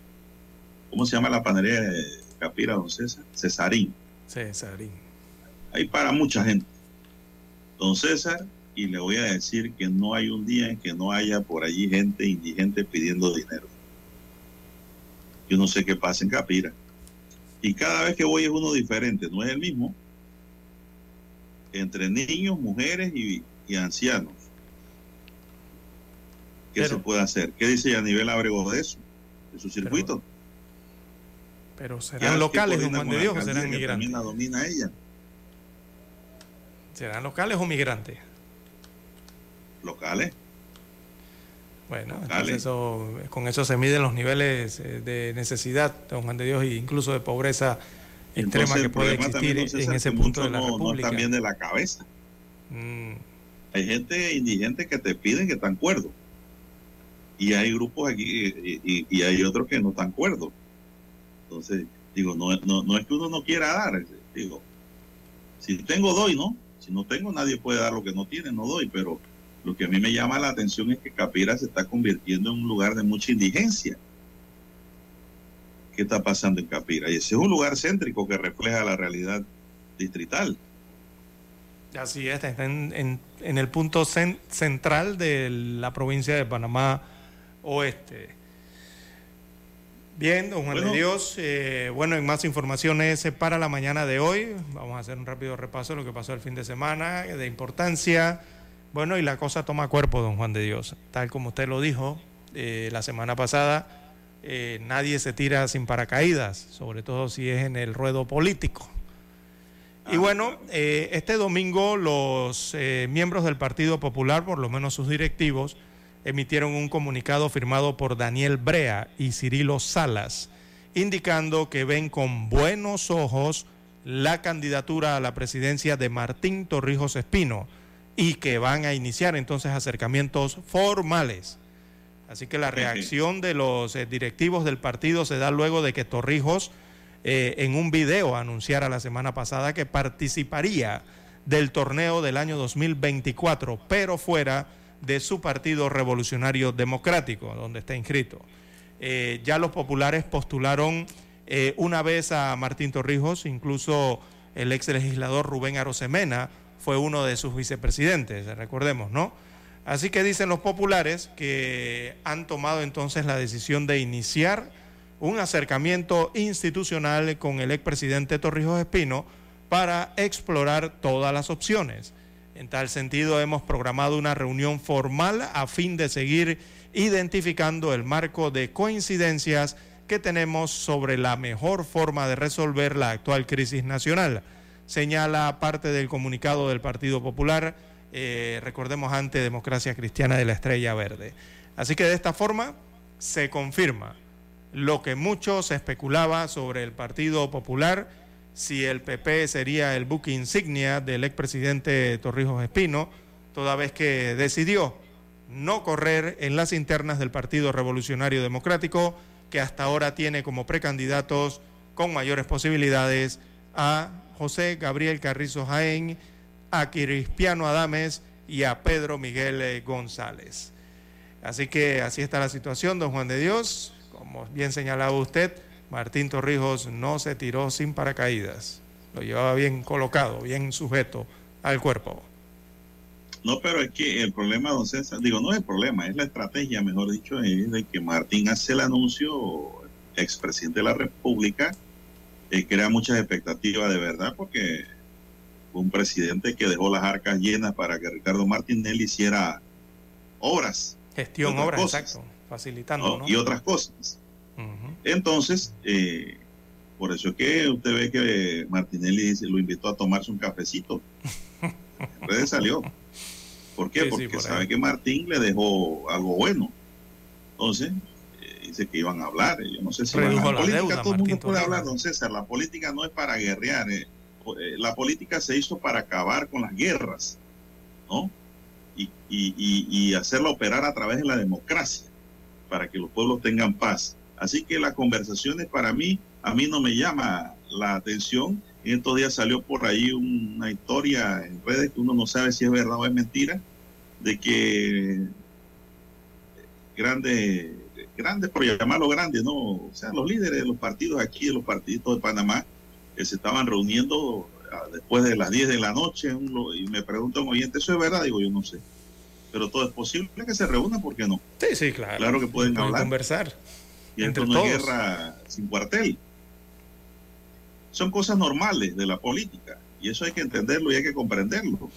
¿Cómo se llama la panadería de Capira, don César? Cesarín. Cesarín. Ahí para mucha gente. Don César, y le voy a decir que no hay un día en que no haya por allí gente indigente pidiendo dinero. Yo no sé qué pasa en Capira. Y cada vez que voy es uno diferente, no es el mismo. Entre niños, mujeres y, y ancianos. ¿Qué se puede hacer? ¿Qué dice a nivel Abrego de eso? De su circuito. Pero ¿Qué serán locales, ¿Qué don Juan de Dios, o serán migrantes. la domina ella. ¿Serán locales o migrantes? Locales. Bueno, entonces eso, con eso se miden los niveles eh, de necesidad, don Juan de Dios, e incluso de pobreza extrema que puede también, existir en ese punto de la no, no República. bien de la cabeza. Mm, Hay gente indigente que te piden que están cuerdos. Y hay grupos aquí y, y- y hay otros que no están cuerdos. Entonces, digo, no, no, no es que uno no quiera dar. Digo, si tengo, doy, ¿no? Si no tengo, nadie puede dar lo que no tiene, no doy. Pero lo que a mí me llama la atención es que Capira se está convirtiendo en un lugar de mucha indigencia. ¿Qué está pasando en Capira? Y ese es un lugar céntrico que refleja la realidad distrital. Así es, está en, en- en el punto cen- central de la provincia de Panamá Oeste. Bien, don Juan Bueno. de Dios, eh, bueno, en más informaciones para la mañana de hoy, vamos a hacer un rápido repaso de lo que pasó el fin de semana, de importancia. Bueno, y la cosa toma cuerpo, don Juan de Dios. Tal como usted lo dijo eh, la semana pasada, eh, nadie se tira sin paracaídas, sobre todo si es en el ruedo político. Y bueno, eh, este domingo los miembros del Partido Popular, por lo menos sus directivos, emitieron un comunicado firmado por Daniel Brea y Cirilo Salas, indicando que ven con buenos ojos la candidatura a la presidencia de Martín Torrijos Espino y que van a iniciar entonces acercamientos formales. Así que la reacción de los eh, directivos del partido se da luego de que Torrijos eh, en un video anunciara la semana pasada que participaría del torneo del año 2024, pero fuera de su partido revolucionario democrático, donde está inscrito. Eh, ya los populares postularon eh, una vez a Martín Torrijos, incluso el ex legislador Rubén Arosemena fue uno de sus vicepresidentes, recordemos, ¿no? Así que dicen los populares que han tomado entonces la decisión de iniciar un acercamiento institucional con el expresidente Torrijos Espino para explorar todas las opciones. En tal sentido, hemos programado una reunión formal a fin de seguir identificando el marco de coincidencias que tenemos sobre la mejor forma de resolver la actual crisis nacional, señala parte del comunicado del Partido Popular, eh, recordemos ante Democracia Cristiana de la Estrella Verde. Así que de esta forma se confirma lo que muchos especulaba sobre el Partido Popular, si el PP sería el buque insignia del expresidente Torrijos Espino, toda vez que decidió no correr en las internas del Partido Revolucionario Democrático, que hasta ahora tiene como precandidatos con mayores posibilidades a José Gabriel Carrizo Jaén, a Cristiano Adames y a Pedro Miguel eh, González. Así que así está la situación, don Juan de Dios. Como bien señalaba usted, Martín Torrijos no se tiró sin paracaídas. Lo llevaba bien colocado, bien sujeto al cuerpo. No, pero es que el problema, don César, digo, no es el problema, es la estrategia, mejor dicho, es de que Martín hace el anuncio, expresidente de la República, eh, crea muchas expectativas de verdad, porque fue un presidente que dejó las arcas llenas para que Ricardo Martinelli hiciera obras. Gestión, obras, cosas, exacto, facilitando. ¿no? ¿no? Y otras cosas. Entonces, eh, por eso es que usted ve que Martinelli dice- lo invitó a tomarse un cafecito. En redes salió. ¿Por qué? Sí, sí, Porque por sabe que Martín le dejó algo bueno. Entonces, dice que iban a hablar. Yo no sé si la la política. deuda, todo el mundo puede hablar, don César. La política no es para guerrear. eh. Eh, La política se hizo para acabar con las guerras, ¿no? Y, y, y, y hacerla operar a través de la democracia, para que los pueblos tengan paz. Así que las conversaciones para mí, a mí no me llama la atención. En estos días salió por ahí una historia en redes que uno no sabe si es verdad o es mentira, de que grandes, grandes por llamarlo grandes, ¿no? O sea, los líderes de los partidos aquí, de los partidos de Panamá, que se estaban reuniendo ah, después de las 10 de la noche, un y me preguntan, oyente, ¿eso es verdad? Digo, yo no sé. Pero todo es posible que se reúnan, ¿por qué no? Sí, sí, claro. Claro que pueden hablar. conversar. Y entre esto no es todos. guerra sin cuartel. Son cosas normales de la política. Y eso hay que entenderlo y hay que comprenderlo.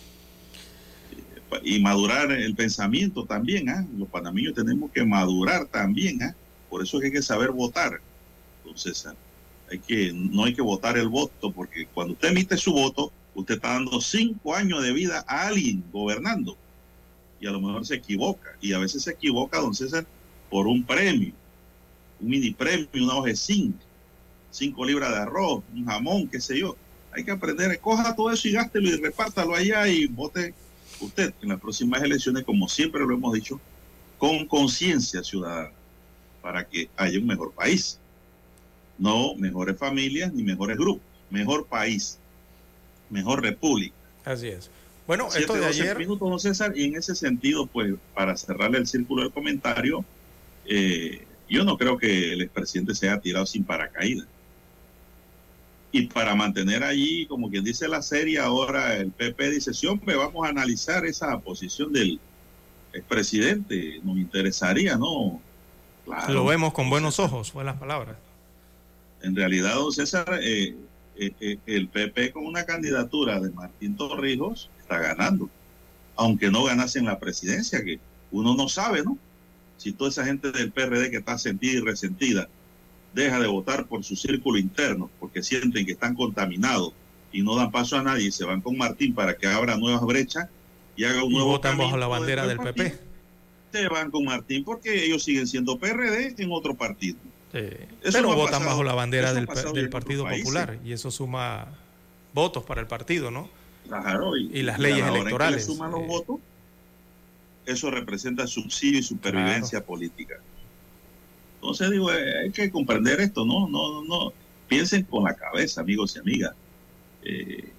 Eh, Y madurar el pensamiento también. ¿ah? Los panameños tenemos que madurar también. ¿ah? Por eso es que hay que saber votar. Entonces, ah, hay que, no hay que votar el voto, porque cuando usted emite su voto, usted está dando cinco años de vida a alguien gobernando. Y a lo mejor se equivoca. Y a veces se equivoca, don César, por un premio un mini premio, una hoja de zinc, cinco libras de arroz, un jamón, qué sé yo. Hay que aprender, coja todo eso y gástelo y repártalo allá y vote usted en las próximas elecciones, como siempre lo hemos dicho, con conciencia ciudadana, para que haya un mejor país. No mejores familias ni mejores grupos, mejor país, mejor república. Así es. Bueno, Siete, esto de 12 ayer, minutos, don César, y en ese sentido, pues, para cerrarle el círculo del comentario, eh, yo no creo que el expresidente se haya tirado sin paracaídas. Y para mantener allí, como quien dice la serie, ahora el PP dice, sí, hombre, vamos a analizar esa posición del expresidente, nos interesaría, ¿no? Claro. lo vemos con buenos ojos, fue las palabras. En realidad, don César, eh, eh, eh, el PP con una candidatura de Martín Torrijos está ganando, aunque no ganase en la presidencia, que uno no sabe, ¿no? Si toda esa gente del PRD que está sentida y resentida deja de votar por su círculo interno, porque sienten que están contaminados y no dan paso a nadie y se van con Martín para que abra nuevas brechas y haga un Y nuevo votan bajo la bandera del PP. partido, Se van con Martín porque ellos siguen siendo PRD en otro partido. Eso Pero no votan pasado- bajo la bandera del, Partido países. Popular y eso suma votos para el partido, ¿no? Claro, y, Y las leyes que electorales, le suman los eh. votos, eso representa subsidio y supervivencia política. Entonces digo, eh, hay que comprender esto, ¿no? No, no. Piensen con la cabeza, amigos y amigas. Eh,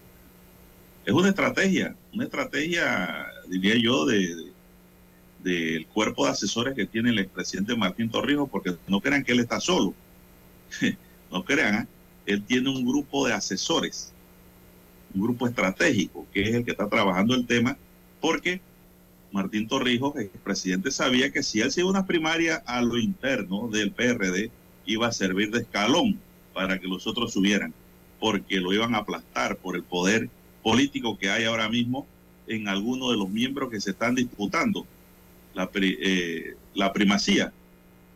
es una estrategia, una estrategia, diría yo, de, de- del cuerpo de asesores que tiene el expresidente Martín Torrijos, porque no crean que él está solo. no crean, ¿ah? él tiene un grupo de asesores un grupo estratégico, que es el que está trabajando el tema, porque Martín Torrijos, el presidente, sabía que si él se iba a una primaria a lo interno del PRD, iba a servir de escalón para que los otros subieran, porque lo iban a aplastar por el poder político que hay ahora mismo en algunos de los miembros que se están disputando eh, la primacía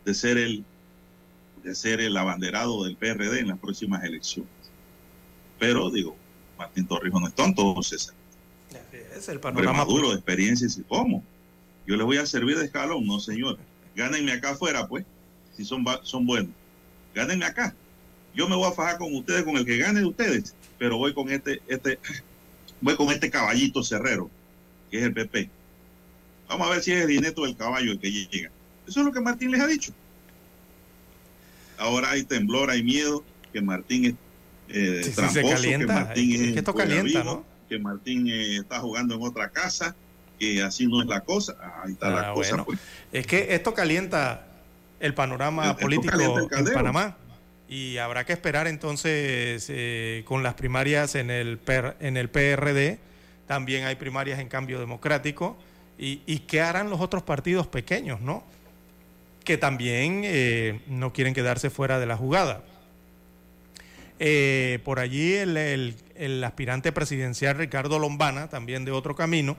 de ser el de ser el abanderado del PRD en las próximas elecciones. Pero digo, Martín Torrijos no es tonto, César. Es el panorama maduro de experiencia y cómo. Yo les voy a servir de escalón, no señor. Gánenme acá afuera, pues, si son, son buenos. Gánenme acá. Yo me voy a fajar con ustedes, con el que gane de ustedes, pero voy con este, este, voy con este caballito cerrero, que es el PP. Vamos a ver si es el dineto del caballo el que llega. Eso es lo que Martín les ha dicho. Ahora hay temblor, hay miedo, que Martín es eh, Sí, sí, se tramposo, calienta. que Martín Es es que esto calienta, vivo, ¿no? Que Martín eh, está jugando en otra casa, que así no es la cosa. Ahí está la Ah, cosa. pues. Es que esto calienta el panorama Esto político el en. Panamá. Y habrá que esperar entonces eh, con las primarias en el, PER en el PRD. También hay primarias en cambio democrático. Y, y qué harán los otros partidos pequeños, ¿no? Que también eh, no quieren quedarse fuera de la jugada. Eh, por allí el, el- el aspirante presidencial Ricardo Lombana, también de otro camino,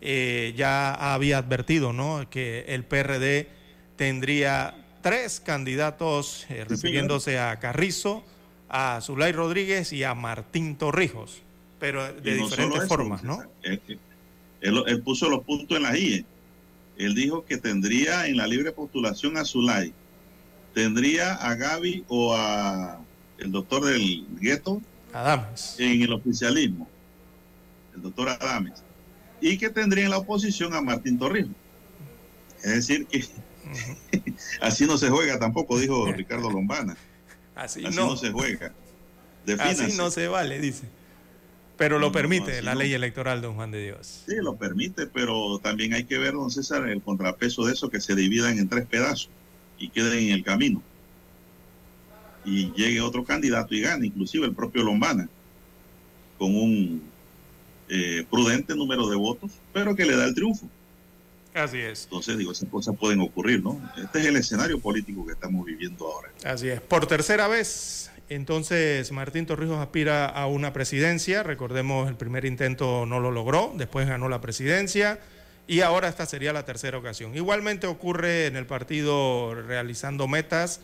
eh, ya había advertido ¿no? que el PRD tendría tres candidatos, eh, refiriéndose a Carrizo, a Zulay Rodríguez y a Martín Torrijos, pero de no diferentes eso, formas, ¿no? Él, él- él puso los puntos en la IE. Él dijo que tendría en la libre postulación a Zulay, tendría a Gaby o a el doctor del gueto Adames. en el oficialismo, el doctor Adames, y que tendría en la oposición a Martín Torrijos. Es decir, que así no se juega tampoco, dijo Ricardo Lombana. Así, Así no. no se juega. Así no se vale, dice. Pero lo No, permite la no. ley electoral, don Juan de Dios. Sí, lo permite, pero también hay que ver, don César, el contrapeso de eso, que se dividan en tres pedazos y queden en el camino. Y llegue otro candidato y gane, inclusive el propio Lombana, con un eh, prudente número de votos, pero que le da el triunfo. Así es. Entonces, digo, esas cosas pueden ocurrir, ¿no? Este es el escenario político que estamos viviendo ahora. Así es. Por tercera vez, entonces Martín Torrijos aspira a una presidencia. Recordemos, el primer intento no lo logró, después ganó la presidencia y ahora esta sería la tercera ocasión. Igualmente ocurre en el partido realizando metas,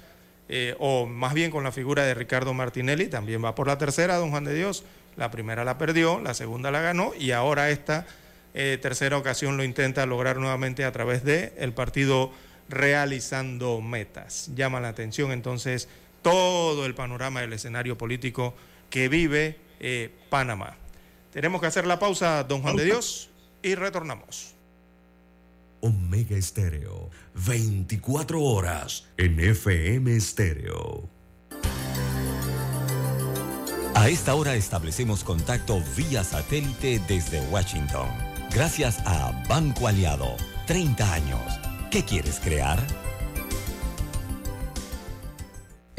eh, o más bien con la figura de Ricardo Martinelli, también va por la tercera, don Juan de Dios. La primera la perdió, la segunda la ganó y ahora esta eh, tercera ocasión lo intenta lograr nuevamente a través de el partido realizando metas. Llama la atención entonces todo el panorama del escenario político que vive eh, Panamá. Tenemos que hacer la pausa, don Juan de Dios, y retornamos. Omega Estéreo, 24 horas en FM Estéreo. A esta hora establecemos contacto vía satélite desde Washington. Gracias a Banco Aliado. 30 años. ¿Qué quieres crear?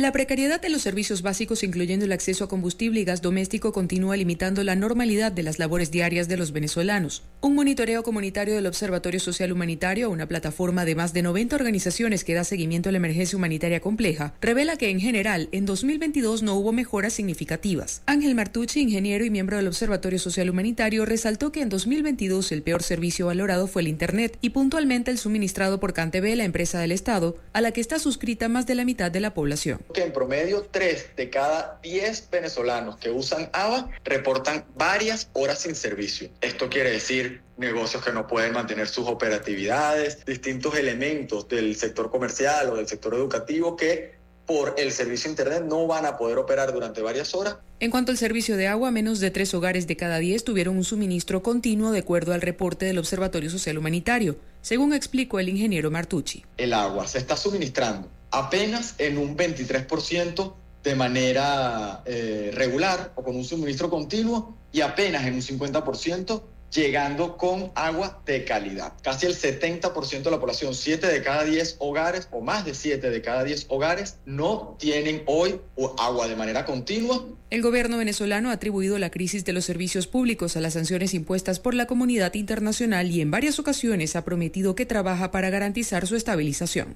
La precariedad de los servicios básicos, incluyendo el acceso a combustible y gas doméstico, continúa limitando la normalidad de las labores diarias de los venezolanos. Un monitoreo comunitario del Observatorio Social Humanitario, una plataforma de más de 90 organizaciones que da seguimiento a la emergencia humanitaria compleja, revela que en general en 2022 no hubo mejoras significativas. Ángel Martucci, ingeniero y miembro del Observatorio Social Humanitario, resaltó que en 2022 el peor servicio valorado fue el Internet y puntualmente el suministrado por CanTV, la empresa del Estado, a la que está suscrita más de la mitad de la población. Que en promedio 3 de cada 10 venezolanos que usan ABA reportan varias horas sin servicio. Esto quiere decir negocios que no pueden mantener sus operatividades, distintos elementos del sector comercial o del sector educativo que por el servicio Internet no van a poder operar durante varias horas En cuanto al servicio de agua, menos de tres hogares de cada diez tuvieron un suministro continuo de acuerdo al reporte del Observatorio Social Humanitario, según explicó el ingeniero Martucci. el agua se está suministrando apenas en un 23% de manera eh, regular o con un suministro continuo y apenas en un 50% llegando con agua de calidad. Casi el 70% de la población, 7 de cada 10 hogares o más de 7 de cada 10 hogares no tienen hoy agua de manera continua El gobierno venezolano ha atribuido la crisis de los servicios públicos a las sanciones impuestas por la comunidad internacional y en varias ocasiones ha prometido que trabaja para garantizar su estabilización.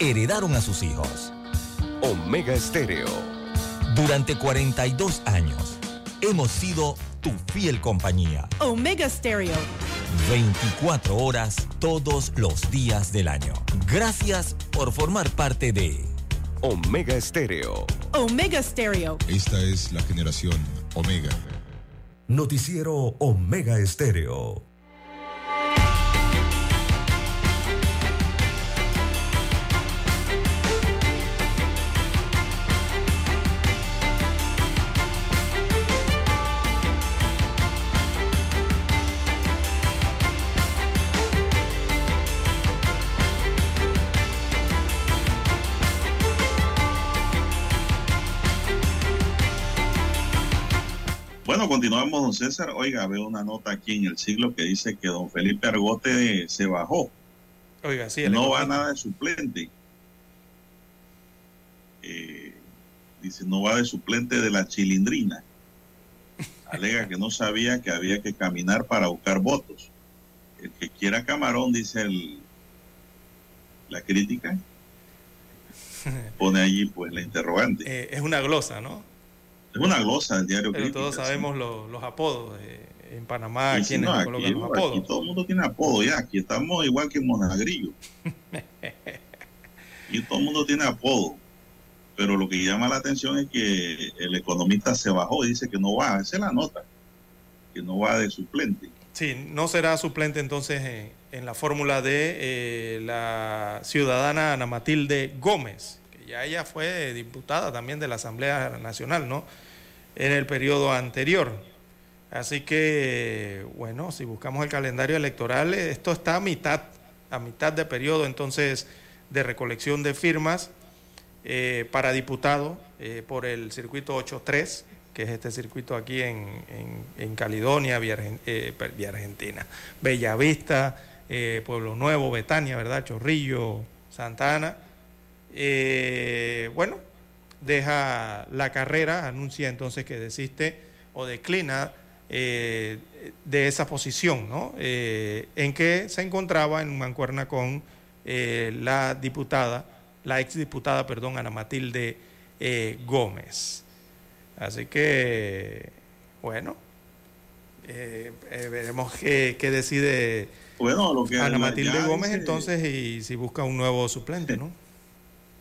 heredaron a sus hijos. Omega Estéreo. Durante 42 años, hemos sido tu fiel compañía. Omega Stereo. 24 horas todos los días del año. Gracias por formar parte de Omega Estéreo. Omega Stereo. Esta es la generación Omega. Noticiero Omega Estéreo. Bueno, continuamos, don César. Oiga, veo una nota aquí en el siglo que dice que don Felipe Argote se bajó. Oiga, sí. el no va nada de suplente. Eh, dice, no va de suplente de la chilindrina. Alega que no sabía que había que caminar para buscar votos. El que quiera camarón, dice el, la crítica, pone allí pues la interrogante. Eh, es una glosa, ¿no? Es una glosa del diario Pero Crítica, todos sabemos lo- los apodos. eh, en Panamá, Sí, quienes no, colocan los aquí apodos. todo el mundo tiene apodo ya. Aquí estamos igual que en Monagrillo. y todo el mundo tiene apodo. Pero lo que llama la atención es que el economista se bajó y dice que no va. Esa es la nota. Que no va de suplente. Sí, no será suplente entonces en, en la fórmula de eh, la ciudadana Ana Matilde Gómez, ya ella fue diputada también de la Asamblea Nacional, ¿no? En el periodo anterior. Así que, bueno, si buscamos el calendario electoral, esto está a mitad, a mitad de periodo entonces de recolección de firmas eh, para diputado eh, por el circuito 83, que es este circuito aquí en, en- en Caledonia, Vía, eh, Vía Argentina, Bellavista, eh, Pueblo Nuevo, Betania, ¿verdad? Chorrillo, Santa Ana. Eh, bueno, deja la carrera, anuncia entonces que desiste o declina eh, de esa posición, ¿no? Eh, en que se encontraba en mancuerna con eh, la diputada, la exdiputada, perdón, Ana Matilde eh, Gómez. Así que, bueno, veremos qué, qué decide Bueno, lo que Ana Matilde Gómez dice- entonces y si busca un nuevo suplente, ¿no?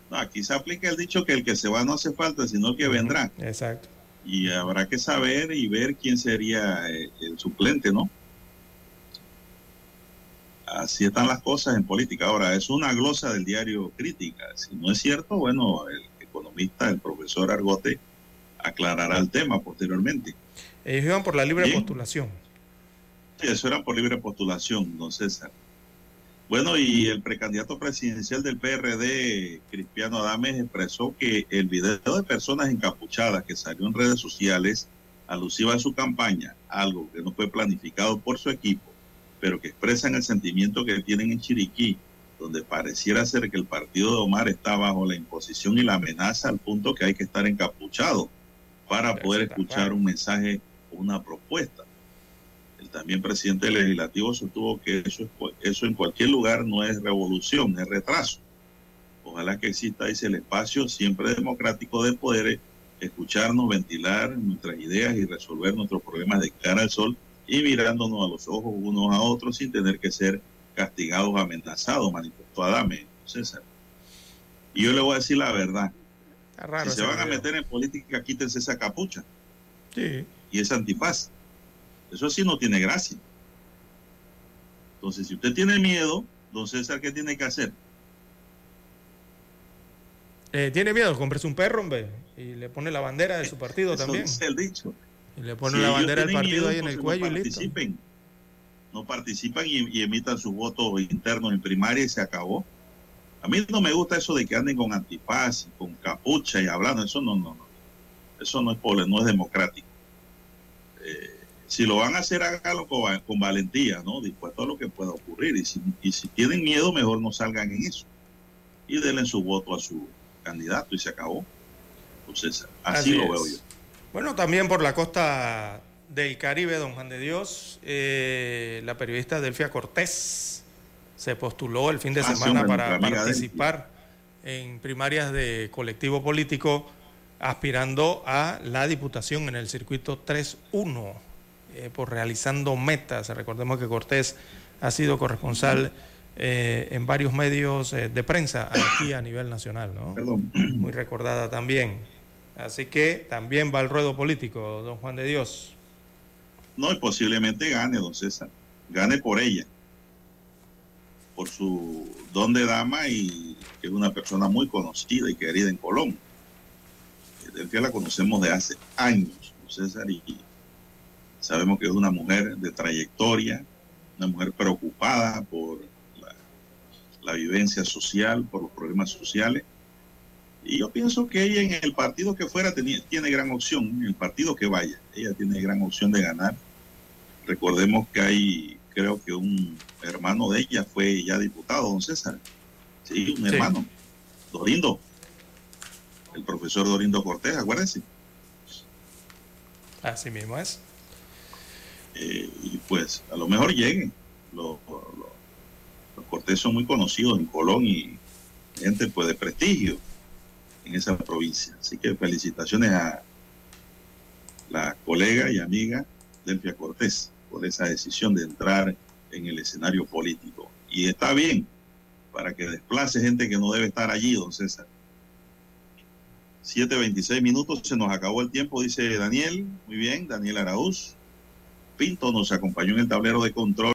No, aquí se aplica el dicho que el que se va no hace falta, sino que vendrá. Exacto. Y habrá que saber y ver quién sería eh, el suplente, ¿no? Así están las cosas en política. Ahora, es una glosa del diario Crítica. Si no es cierto, bueno, el economista, el profesor Argote, aclarará el tema posteriormente. Ellos iban por la libre Bien. postulación. Sí, eso era por libre postulación, don César. Bueno, y el precandidato presidencial del PRD, Cristiano Adames, expresó que el video de personas encapuchadas que salió en redes sociales alusiva a su campaña, algo que no fue planificado por su equipo, pero que expresan el sentimiento que tienen en Chiriquí, donde pareciera ser que el partido de Omar está bajo la imposición y la amenaza al punto que hay que estar encapuchado para poder escuchar un mensaje o una propuesta. El también presidente legislativo sostuvo que eso, eso en cualquier lugar no es revolución, es retraso. Ojalá que exista, dice, el espacio siempre democrático de poderes escucharnos, ventilar nuestras ideas y resolver nuestros problemas de cara al sol y mirándonos a los ojos unos a otros sin tener que ser castigados, amenazados, manifestó Adame, César. Y yo le voy a decir la verdad. si se van a meter en política, quítense esa capucha. Sí. Y esa antifaz. Eso sí no tiene gracia. Entonces, si usted tiene miedo, don César, ¿qué tiene que hacer? Eh, ¿Tiene miedo? Cómprese un perro, hombre. Y le pone la bandera de su partido Eso también. dice el dicho. Y le pone Si la bandera del partido miedo, ahí en el cuello no y listo. participen. No participan y, y emitan sus votos internos en primaria y se acabó. A mí no me gusta eso de que anden con antifaz, y con capucha y hablando. Eso no, no, no. Eso no es pole, no es democrático. Eh, si lo van a hacer, hágalo con, con valentía, ¿no? Dispuesto a lo que pueda ocurrir. Y si, y si tienen miedo, mejor no salgan en eso. Y denle su voto a su candidato y se acabó. Entonces, así, lo veo yo. Bueno, también por la costa del Caribe, don Juan de Dios, eh, la periodista Delfia Cortés se postuló el fin de Ah, semana para participar en primarias de colectivo político, aspirando a la diputación en el circuito 3-1, eh, por realizando metas. Recordemos que Cortés ha sido corresponsal eh, en varios medios eh, de prensa aquí a nivel nacional, ¿no? Muy recordada también. Así que también va al ruedo político, don Juan de Dios. No, y posiblemente gane, don César. Gane por ella. Por su don de dama y que es una persona muy conocida y querida en Colón. Del que la conocemos de hace años, don César, y sabemos que es una mujer de trayectoria, una mujer preocupada por la, la vivencia social, por los problemas sociales. Y yo pienso que ella en el partido que fuera tenía, tiene gran opción, en el partido que vaya, ella tiene gran opción de ganar. Recordemos que hay, creo que un hermano de ella fue ya diputado, don César. Sí, un Sí. hermano, Dorindo, el profesor Dorindo Cortés, acuérdense. Así mismo es. Eh, y pues a lo mejor lleguen. Los, Cortés son muy conocidos en Colón y gente pues de prestigio en esa provincia. Así que felicitaciones a la colega y amiga Delfia Cortés por esa decisión de entrar en el escenario político. Y está bien para que desplace gente que no debe estar allí, don César. 7.26 minutos, se nos acabó el tiempo, dice Daniel. Muy bien, Daniel Araúz. Pinto nos acompañó en el tablero de control.